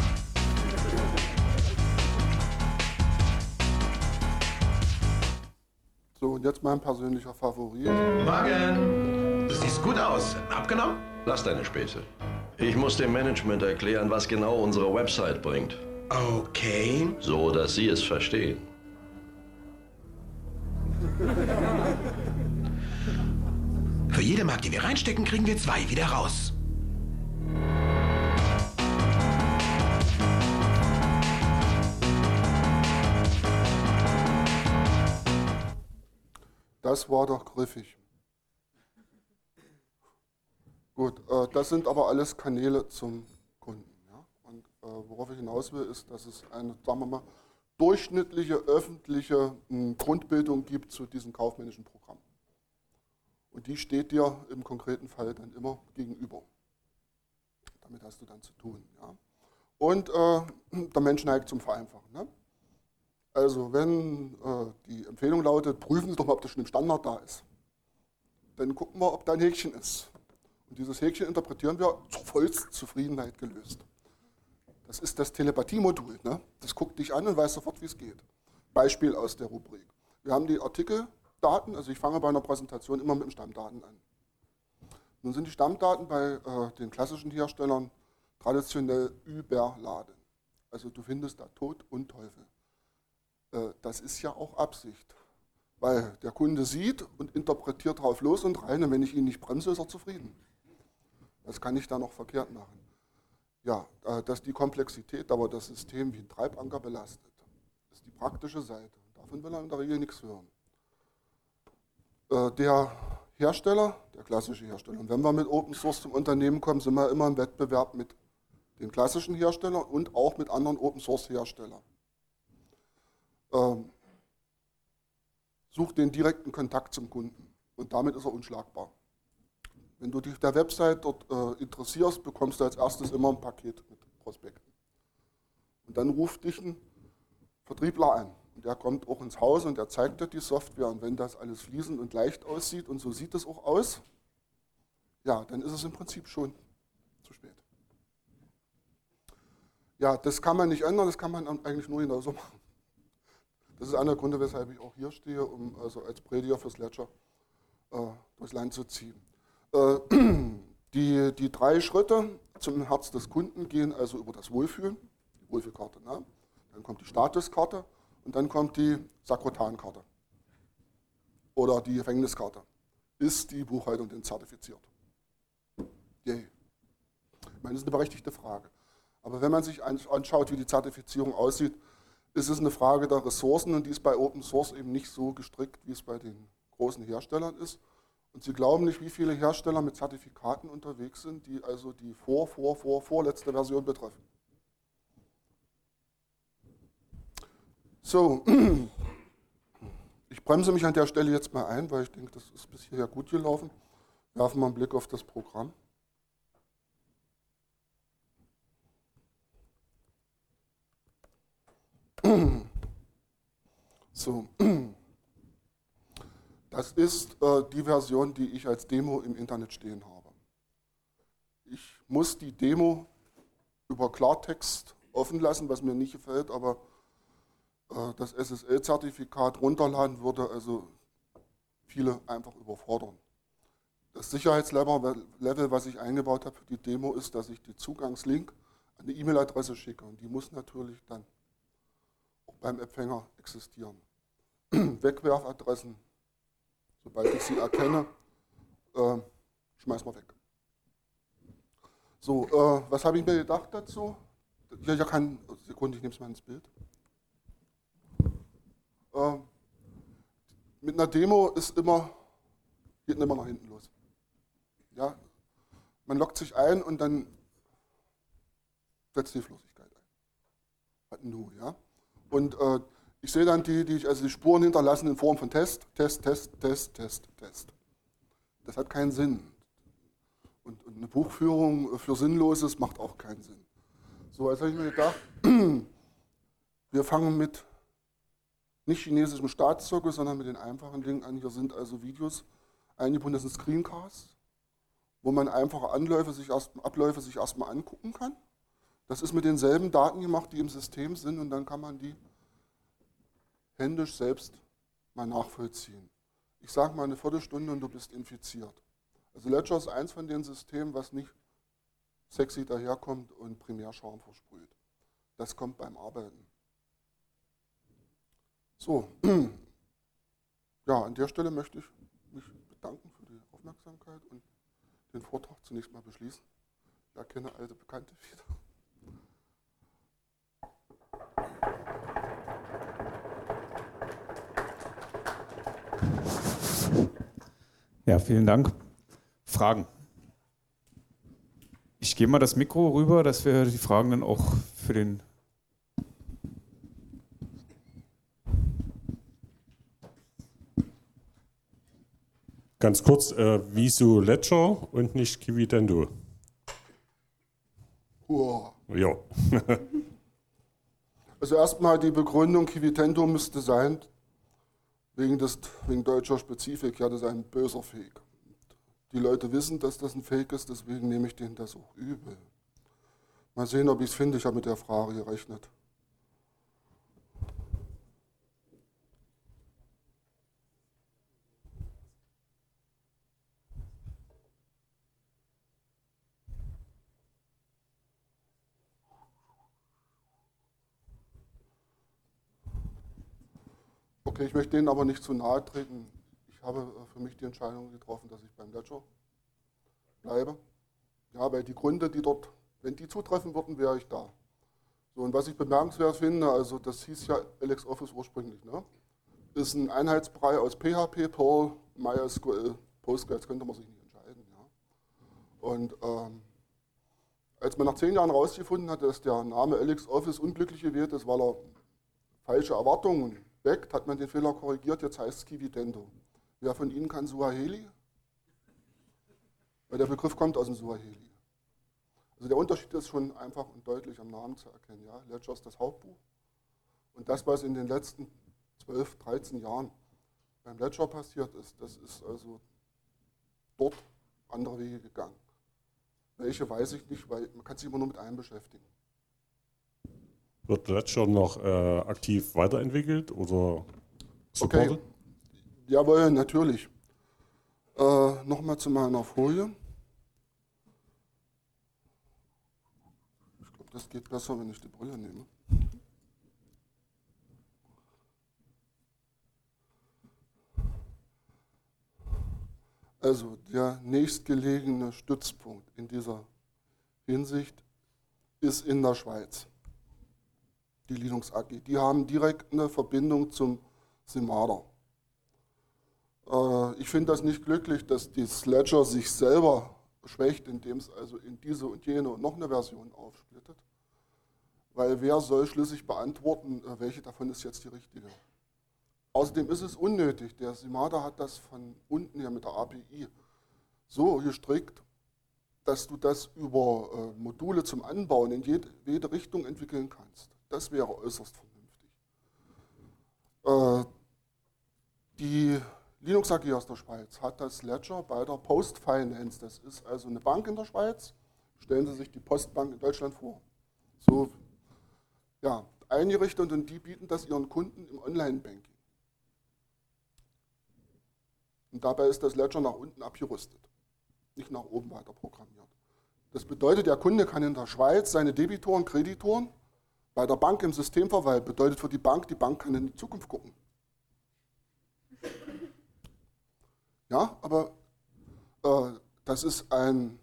So, und jetzt mein persönlicher Favorit. Morgen! Du siehst gut aus. Abgenommen? Lass deine Späße. Ich muss dem Management erklären, was genau unsere Website bringt. Okay. So, dass sie es verstehen. Für jede Mark, die wir reinstecken, kriegen wir zwei wieder raus. Das war doch griffig. Gut, äh, das sind aber alles Kanäle zum Kunden. Ja? Und äh, worauf ich hinaus will, ist, dass es eine, sagen wir mal, durchschnittliche öffentliche mh, hm, Grundbildung gibt zu diesem kaufmännischen Programm. Und die steht dir im konkreten Fall dann immer gegenüber. Damit hast du dann zu tun. Ja? Und äh, der Mensch neigt zum Vereinfachen. Ne? Also wenn äh, die Empfehlung lautet, prüfen Sie doch mal, ob das schon im Standard da ist. Dann gucken wir, ob da ein Häkchen ist. Und dieses Häkchen interpretieren wir zur vollsten Zufriedenheit gelöst. Das ist das Telepathie-Modul. Ne? Das guckt dich an und weiß sofort, wie es geht. Beispiel aus der Rubrik. Wir haben die Artikeldaten, also ich fange bei einer Präsentation immer mit dem Stammdaten an. Nun sind die Stammdaten bei äh, den klassischen Herstellern traditionell überladen. Also du findest da Tod und Teufel. Äh, das ist ja auch Absicht. Weil der Kunde sieht und interpretiert drauf los und rein und wenn ich ihn nicht bremse, ist er zufrieden. Das kann ich da noch verkehrt machen. Ja, äh, dass die Komplexität aber das System wie ein Treibanker belastet, ist die praktische Seite. Davon will er in der Regel nichts hören. Äh, der Hersteller, der klassische Hersteller, und wenn wir mit Open Source zum Unternehmen kommen, sind wir immer im Wettbewerb mit den klassischen Herstellern und auch mit anderen Open Source Herstellern ähm, sucht den direkten Kontakt zum Kunden und damit ist er unschlagbar. Wenn du dich der Website dort äh, interessierst, bekommst du als erstes immer ein Paket mit Prospekten. Und dann ruft dich ein Vertriebler an. Und der kommt auch ins Haus und der zeigt dir die Software. Und wenn das alles fließend und leicht aussieht, und so sieht es auch aus, ja, dann ist es im Prinzip schon zu spät. Ja, das kann man nicht ändern, das kann man eigentlich nur genauso machen. Das ist einer der Gründe, weshalb ich auch hier stehe, um also als Prediger fürs Ledger äh, durchs Land zu ziehen. Äh, die, die drei Schritte zum Herz des Kunden gehen also über das Wohlfühlen, die Wohlfühlkarte. Ne? Dann kommt die Statuskarte und dann kommt die Sakrotankarte oder die Gefängniskarte. Ist die Buchhaltung denn zertifiziert? Yay. Ich meine, das ist eine berechtigte Frage. Aber wenn man sich anschaut, wie die Zertifizierung aussieht, ist es eine Frage der Ressourcen und die ist bei Open Source eben nicht so gestrickt, wie es bei den großen Herstellern ist. Und Sie glauben nicht, wie viele Hersteller mit Zertifikaten unterwegs sind, die also die vor, vor, vor, vorletzte Version betreffen. So, ich bremse mich an der Stelle jetzt mal ein, weil ich denke, das ist bis hierher gut gelaufen. Werfen wir einen Blick auf das Programm. So, das ist äh, die Version, die ich als Demo im Internet stehen habe. Ich muss die Demo über Klartext offen lassen, was mir nicht gefällt, aber äh, das SSL-Zertifikat runterladen würde also viele einfach überfordern. Das Sicherheitslevel, was ich eingebaut habe für die Demo, ist, dass ich die Zugangslink an eine E-Mail-Adresse schicke. Und die muss natürlich dann auch beim Empfänger existieren. Wegwerfadressen, sobald ich sie erkenne, äh, schmeißen wir weg. So, äh, was habe ich mir gedacht dazu? Ja, ja, kein Sekunde, ich nehme es mal ins Bild. Äh, mit einer Demo ist immer, geht immer nach hinten los. Ja, man lockt sich ein und dann setzt die Flüssigkeit ein. Hat nu, ja. Und äh, ich sehe dann die, die also die Spuren hinterlassen in Form von Test, Test, Test, Test, Test, Test. Das hat keinen Sinn. Und, und eine Buchführung für Sinnloses macht auch keinen Sinn. So, jetzt habe ich mir gedacht, wir fangen mit nicht chinesischem Staatszirkel, sondern mit den einfachen Dingen an. Hier sind also Videos eingebunden, das sind Screencasts, wo man einfache Anläufe sich erst, Abläufe sich erstmal angucken kann. Das ist mit denselben Daten gemacht, die im System sind, und dann kann man die händisch selbst mal nachvollziehen. Ich sage mal eine Viertelstunde und du bist infiziert. Also Ledger ist eins von den Systemen, was nicht sexy daherkommt und Primärschaum versprüht. Das kommt beim Arbeiten. So, ja, an der Stelle möchte ich mich bedanken für die Aufmerksamkeit und den Vortrag zunächst mal beschließen. Ich erkenne alte Bekannte wieder. Ja, vielen Dank. Fragen? Ich gehe mal das Mikro rüber, dass wir die Fragen dann auch für den Ganz kurz, äh, wieso Ledger und nicht Kiwitendo? Wow. Ja. also erstmal die Begründung, Kiwitendo müsste sein, wegen, des, wegen deutscher Spezifik, ja, das ist ein böser Fake. Die Leute wissen, dass das ein Fake ist, deswegen nehme ich denen das auch übel. Mal sehen, ob ich es finde. Ich habe mit der Frage gerechnet. Okay, ich möchte denen aber nicht zu nahe treten. Ich habe äh, für mich die Entscheidung getroffen, dass ich beim Ledger bleibe. Ja, weil die Gründe, die dort, wenn die zutreffen würden, wäre ich da. So, und was ich bemerkenswert finde, also das hieß ja LexOffice ursprünglich, ne? ist ein Einheitsbrei aus PHP, Perl, MySQL, Postgres, könnte man sich nicht entscheiden. Ja? Und ähm, als man nach zehn Jahren herausgefunden hat, dass der Name LXOffice unglücklich gewählt ist, weil er falsche Erwartungen weckt, hat man den Fehler korrigiert, jetzt heißt es Kividendo. Wer von Ihnen kann Suaheli? Weil der Begriff kommt aus dem Suaheli. Also der Unterschied ist schon einfach und deutlich am Namen zu erkennen. Ja? Ledger ist das Hauptbuch. Und das, was in den letzten 12, 13 Jahren beim Ledger passiert ist, das ist also dort andere Wege gegangen. Welche weiß ich nicht, weil man kann sich immer nur mit einem beschäftigen. Wird Ledger noch äh, aktiv weiterentwickelt oder supported? Okay. Jawohl, natürlich. Äh, Nochmal zu meiner Folie. Ich glaube, das geht besser, wenn ich die Brille nehme. Also der nächstgelegene Stützpunkt in dieser Hinsicht ist in der Schweiz, die Linux AG. Die haben direkt eine Verbindung zum Simada. Äh, ich finde das nicht glücklich, dass die Sledger sich selber schwächt, indem es also in diese und jene und noch eine Version aufsplittet. Weil wer soll schlüssig beantworten, äh, welche davon ist jetzt die richtige? Außerdem ist es unnötig. Der Simada hat das von unten her mit der API so gestrickt, dass du das über äh, Module zum Anbauen in jede, jede, Richtung entwickeln kannst. Das wäre äußerst vernünftig. Äh, die Linux AG aus der Schweiz hat das Ledger bei der Post Finance. Das ist also eine Bank in der Schweiz. Stellen Sie sich die Postbank in Deutschland vor. So ja, eingerichtet und die bieten das ihren Kunden im Online-Banking. Und dabei ist das Ledger nach unten abgerüstet, nicht nach oben weiter programmiert. Das bedeutet, der Kunde kann in der Schweiz seine Debitoren, Kreditoren bei der Bank im System verwalten. Bedeutet für die Bank, die Bank kann in die Zukunft gucken. Ja, aber äh, das ist ein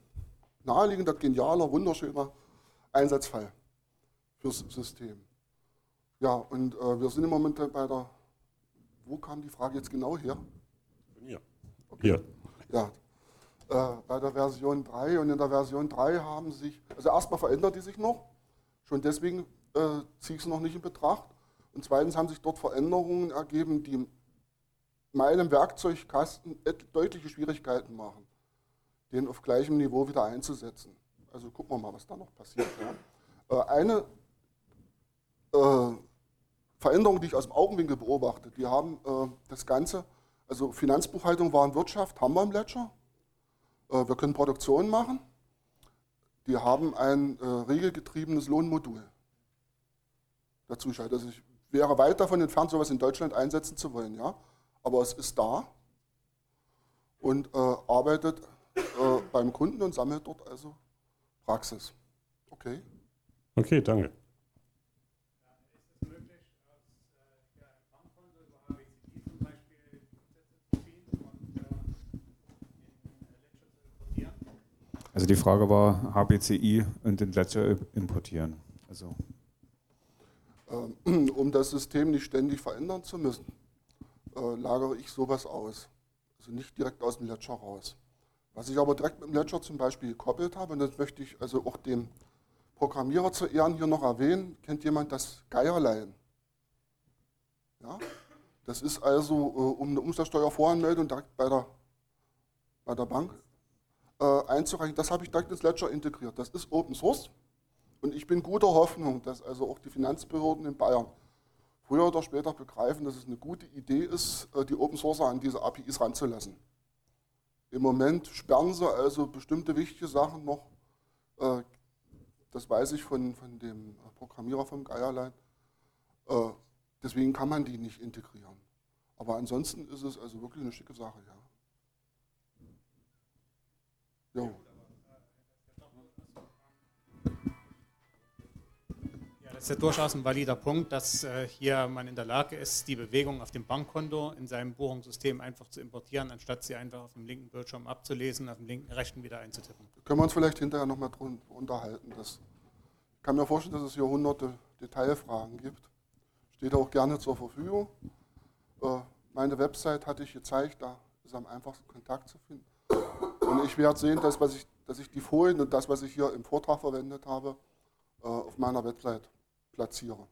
naheliegender, genialer, wunderschöner Einsatzfall fürs System. Ja, und äh, wir sind im Moment bei der, wo kam die Frage jetzt genau her? Hier. Ja, äh, bei der Version 3 und in der Version 3 haben sich, also erstmal verändert die sich noch, schon deswegen äh, ziehe ich es noch nicht in Betracht. Und zweitens haben sich dort Veränderungen ergeben, die meinem Werkzeugkasten deutliche Schwierigkeiten machen, den auf gleichem Niveau wieder einzusetzen. Also gucken wir mal, was da noch passiert. Ja. Äh, eine äh, Veränderung, die ich aus dem Augenwinkel beobachte, die haben äh, das Ganze also Finanzbuchhaltung, Warenwirtschaft haben wir im Ledger. Äh, wir können Produktion machen. Die haben ein äh, regelgetriebenes Lohnmodul dazu schaltet. Also ich wäre weit davon entfernt, sowas in Deutschland einsetzen zu wollen, ja. Aber es ist da und äh, arbeitet äh, beim Kunden und sammelt dort also Praxis. Okay. Okay, danke. Also die Frage war HBCI und den Ledger importieren. Also um das System nicht ständig verändern zu müssen, äh, lagere ich sowas aus. Also nicht direkt aus dem Ledger raus. Was ich aber direkt mit dem Ledger zum Beispiel gekoppelt habe, und das möchte ich also auch dem Programmierer zu Ehren hier noch erwähnen, kennt jemand das Geierlein? Ja? Das ist also äh, um eine Umsatzsteuervoranmeldung direkt bei der, bei der Bank äh, einzureichen. Das habe ich direkt ins Ledger integriert. Das ist Open Source und ich bin guter Hoffnung, dass also auch die Finanzbehörden in Bayern früher oder später begreifen, dass es eine gute Idee ist, äh, die Open Source an diese APIs ranzulassen. Im Moment sperren sie also bestimmte wichtige Sachen noch. Äh, das weiß ich von, von dem Programmierer vom Geierlein. Äh, deswegen kann man die nicht integrieren. Aber ansonsten ist es also wirklich eine schicke Sache, ja. Jo. Das ist ja durchaus ein valider Punkt, dass äh, hier man in der Lage ist, die Bewegung auf dem Bankkonto in seinem Buchungssystem einfach zu importieren, anstatt sie einfach auf dem linken Bildschirm abzulesen, auf dem linken rechten wieder einzutippen. Können wir uns vielleicht hinterher nochmal unterhalten. Das ich kann mir vorstellen, dass es hier hunderte Detailfragen gibt. Steht auch gerne zur Verfügung. Äh, meine Website hatte ich gezeigt, da ist am einfachsten Kontakt zu finden. Und ich werde sehen, dass, was ich, dass ich die Folien und das, was ich hier im Vortrag verwendet habe, äh, auf meiner Website platzieren.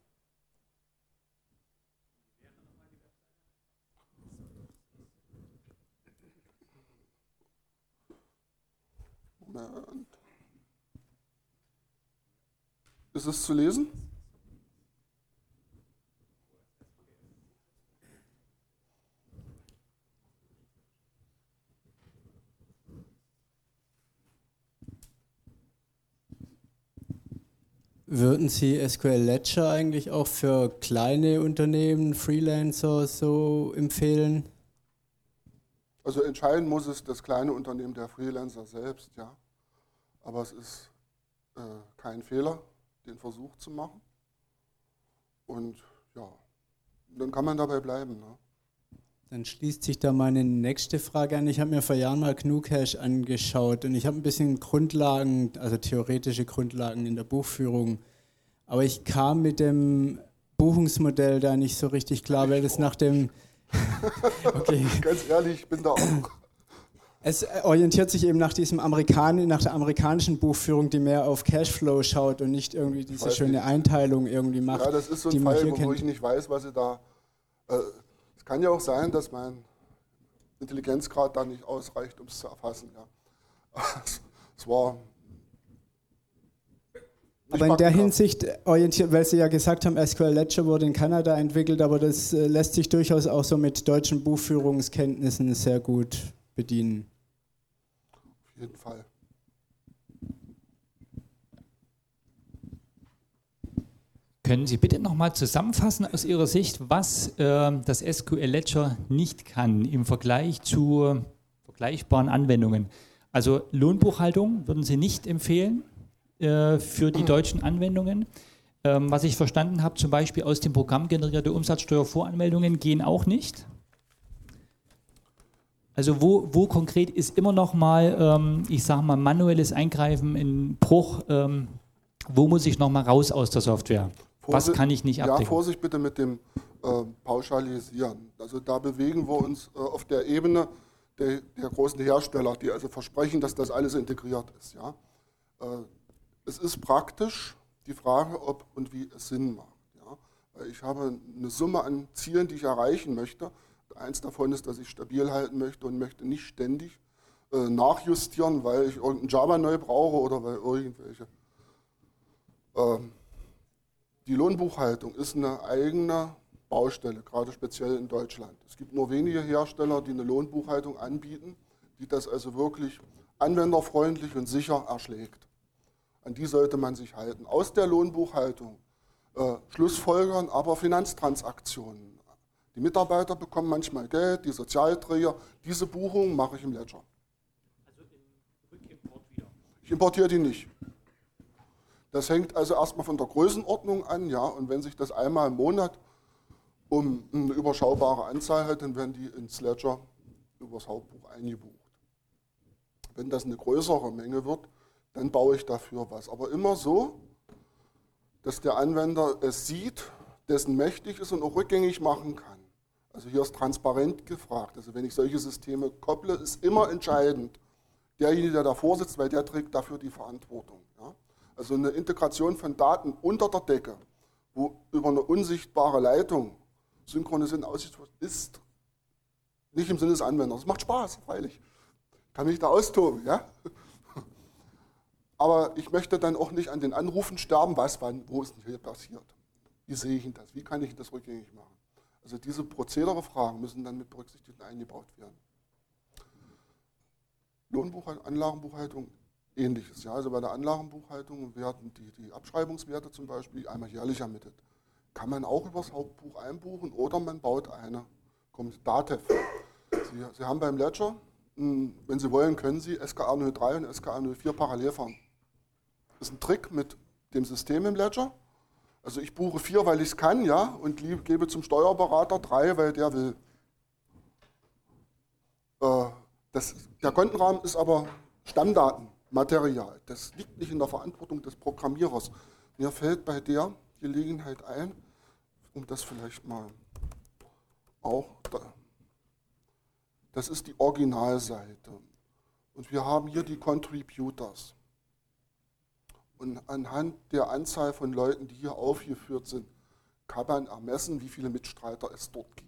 Moment. Ist es zu lesen? Würden Sie SQL Ledger eigentlich auch für kleine Unternehmen, Freelancer so empfehlen? Also entscheiden muss es das kleine Unternehmen der Freelancer selbst, ja. Aber es ist äh, kein Fehler, den Versuch zu machen. Und ja, dann kann man dabei bleiben. Ne? Dann schließt sich da meine nächste Frage an. Ich habe mir vor Jahren mal GNU-Cache angeschaut und ich habe ein bisschen Grundlagen, also theoretische Grundlagen in der Buchführung. Aber ich kam mit dem Buchungsmodell da nicht so richtig klar, weil das nach dem. okay. Ganz ehrlich, ich bin da auch. Es orientiert sich eben nach, diesem Amerikan nach der amerikanischen Buchführung, die mehr auf Cashflow schaut und nicht irgendwie diese schöne nicht. Einteilung irgendwie macht. Ja, das ist so ein Fall, wo kennt. ich nicht weiß, was sie da. Äh, kann ja auch sein, dass mein Intelligenzgrad da nicht ausreicht, um es zu erfassen. Ja. Es war. Aber in der Hinsicht orientiert, weil Sie ja gesagt haben, SQL Ledger wurde in Kanada entwickelt, aber das äh, lässt sich durchaus auch so mit deutschen Buchführungskenntnissen sehr gut bedienen. Auf jeden Fall. Können Sie bitte nochmal zusammenfassen aus Ihrer Sicht, was äh, das SQL Ledger nicht kann im Vergleich zu vergleichbaren Anwendungen? Also Lohnbuchhaltung würden Sie nicht empfehlen äh, für die deutschen Anwendungen. Ähm, was ich verstanden habe, zum Beispiel aus dem Programm generierte Umsatzsteuervoranmeldungen gehen auch nicht. Also wo, wo konkret ist immer noch mal, ähm, ich sage mal, manuelles Eingreifen in Bruch, ähm, wo muss ich noch mal raus aus der Software? Was kann ich nicht abdecken? Ja, Vorsicht bitte mit dem äh, Pauschalisieren. Also da bewegen wir uns äh, auf der Ebene der, der, großen Hersteller, die also versprechen, dass das alles integriert ist. Ja? Äh, es ist praktisch die Frage, ob und wie es Sinn macht. Ja? Ich habe eine Summe an Zielen, die ich erreichen möchte. Eins davon ist, dass ich stabil halten möchte und möchte nicht ständig äh, nachjustieren, weil ich irgendein Java neu brauche oder weil irgendwelche ähm, die Lohnbuchhaltung ist eine eigene Baustelle, gerade speziell in Deutschland. Es gibt nur wenige Hersteller, die eine Lohnbuchhaltung anbieten, die das also wirklich anwenderfreundlich und sicher erschlägt. An die sollte man sich halten. Aus der Lohnbuchhaltung äh, Schlussfolgern aber Finanztransaktionen. Die Mitarbeiter bekommen manchmal Geld, die Sozialträger. Diese Buchung mache ich im Ledger. Also im Rückimport wieder? Ich importiere die nicht. Das hängt also erstmal von der Größenordnung an, ja, und wenn sich das einmal im Monat um eine überschaubare Anzahl hat, dann werden die ins Ledger übers Hauptbuch eingebucht. Wenn das eine größere Menge wird, dann baue ich dafür was. Aber immer so, dass der Anwender es sieht, dessen mächtig ist und auch rückgängig machen kann. Also hier ist transparent gefragt. Also wenn ich solche Systeme kopple, ist immer entscheidend derjenige, der davor sitzt, weil der trägt dafür die Verantwortung. Ja? Also eine Integration von Daten unter der Decke, wo über eine unsichtbare Leitung synchronisiert aussieht, ist nicht im Sinne des Anwenders. Es macht Spaß, freilich. Kann mich da austoben, ja? Aber ich möchte dann auch nicht an den Anrufen sterben, was, wann, wo ist denn hier passiert? Wie sehe ich das? Wie kann ich das rückgängig machen? Also diese Prozedere-Fragen müssen dann mit berücksichtigt eingebaut werden. Lohnbuchhaltung, Anlagenbuchhaltung ähnliches. Ja, also bei der Anlagenbuchhaltung werden die, die Abschreibungswerte zum Beispiel einmal jährlich ermittelt. Kann man auch übers Hauptbuch einbuchen oder man baut eine, kommt DATEV. Sie, Sie haben beim Ledger, hm, wenn Sie wollen, können Sie SKA 03 und SKA 04 parallel fahren. Das ist ein Trick mit dem System im Ledger. Also ich buche vier, weil ich es kann, ja, und gebe zum Steuerberater drei, weil der will. Äh, das, der Kontenrahmen ist aber Stammdaten. Material. Das liegt nicht in der Verantwortung des Programmierers. Mir fällt bei der Gelegenheit ein, um das vielleicht mal auch, da, das ist die Originalseite. Und wir haben hier die Contributors. Und anhand der Anzahl von Leuten, die hier aufgeführt sind, kann man ermessen, wie viele Mitstreiter es dort gibt.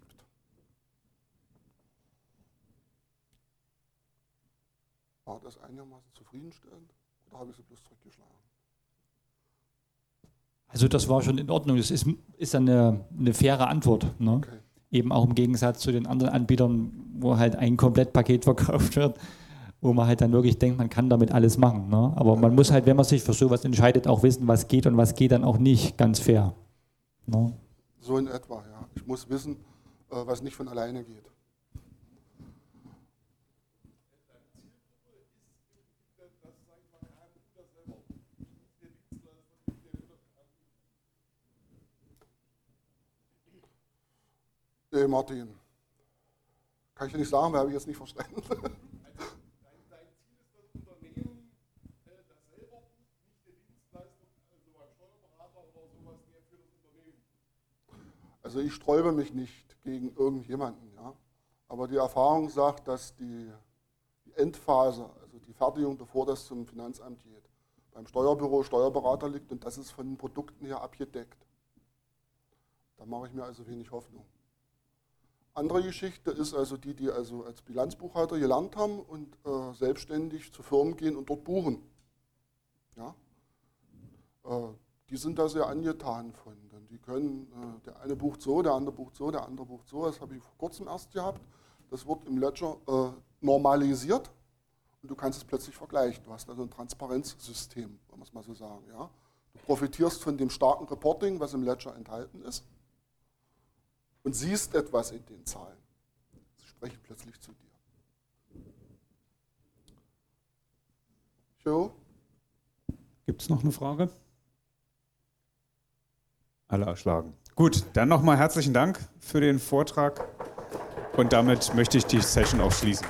War das einigermaßen zufriedenstellend oder habe ich sie bloß zurückgeschlagen? Also das war schon in Ordnung. Das ist, ist eine, eine faire Antwort. Ne? Okay. Eben auch im Gegensatz zu den anderen Anbietern, wo halt ein Komplettpaket verkauft wird, wo man halt dann wirklich denkt, man kann damit alles machen. Ne? Aber man muss halt, wenn man sich für sowas entscheidet, auch wissen, was geht und was geht dann auch nicht. Ganz fair. Ne? So in etwa, ja. Ich muss wissen, äh, was nicht von alleine geht. Nee, Martin. Kann ich dir nicht sagen, habe ich jetzt nicht verstanden. Also ich sträube mich nicht gegen irgendjemanden, ja. Aber die Erfahrung sagt, dass die, die Endphase, also die Fertigung, bevor das zum Finanzamt geht, beim Steuerbüro, Steuerberater liegt und das ist von den Produkten her abgedeckt. Da mache ich mir also wenig Hoffnung. Andere Geschichte ist also die, die also als Bilanzbuchhalter gelernt haben und äh, selbstständig zu Firmen gehen und dort buchen. Ja? Äh, die sind da sehr angetan von. Die können, äh, der eine bucht so, der andere bucht so, der andere bucht so. Das habe ich vor kurzem erst gehabt. Das wird im Ledger äh, normalisiert und du kannst es plötzlich vergleichen. Du hast also ein Transparenzsystem, wollen wir es mal so sagen. Ja? Du profitierst von dem starken Reporting, was im Ledger enthalten ist und siehst etwas in den Zahlen. Sie sprechen plötzlich zu dir. Jo? Gibt es noch eine Frage? Alle erschlagen. Gut, dann nochmal herzlichen Dank für den Vortrag und damit möchte ich die Session auch schließen.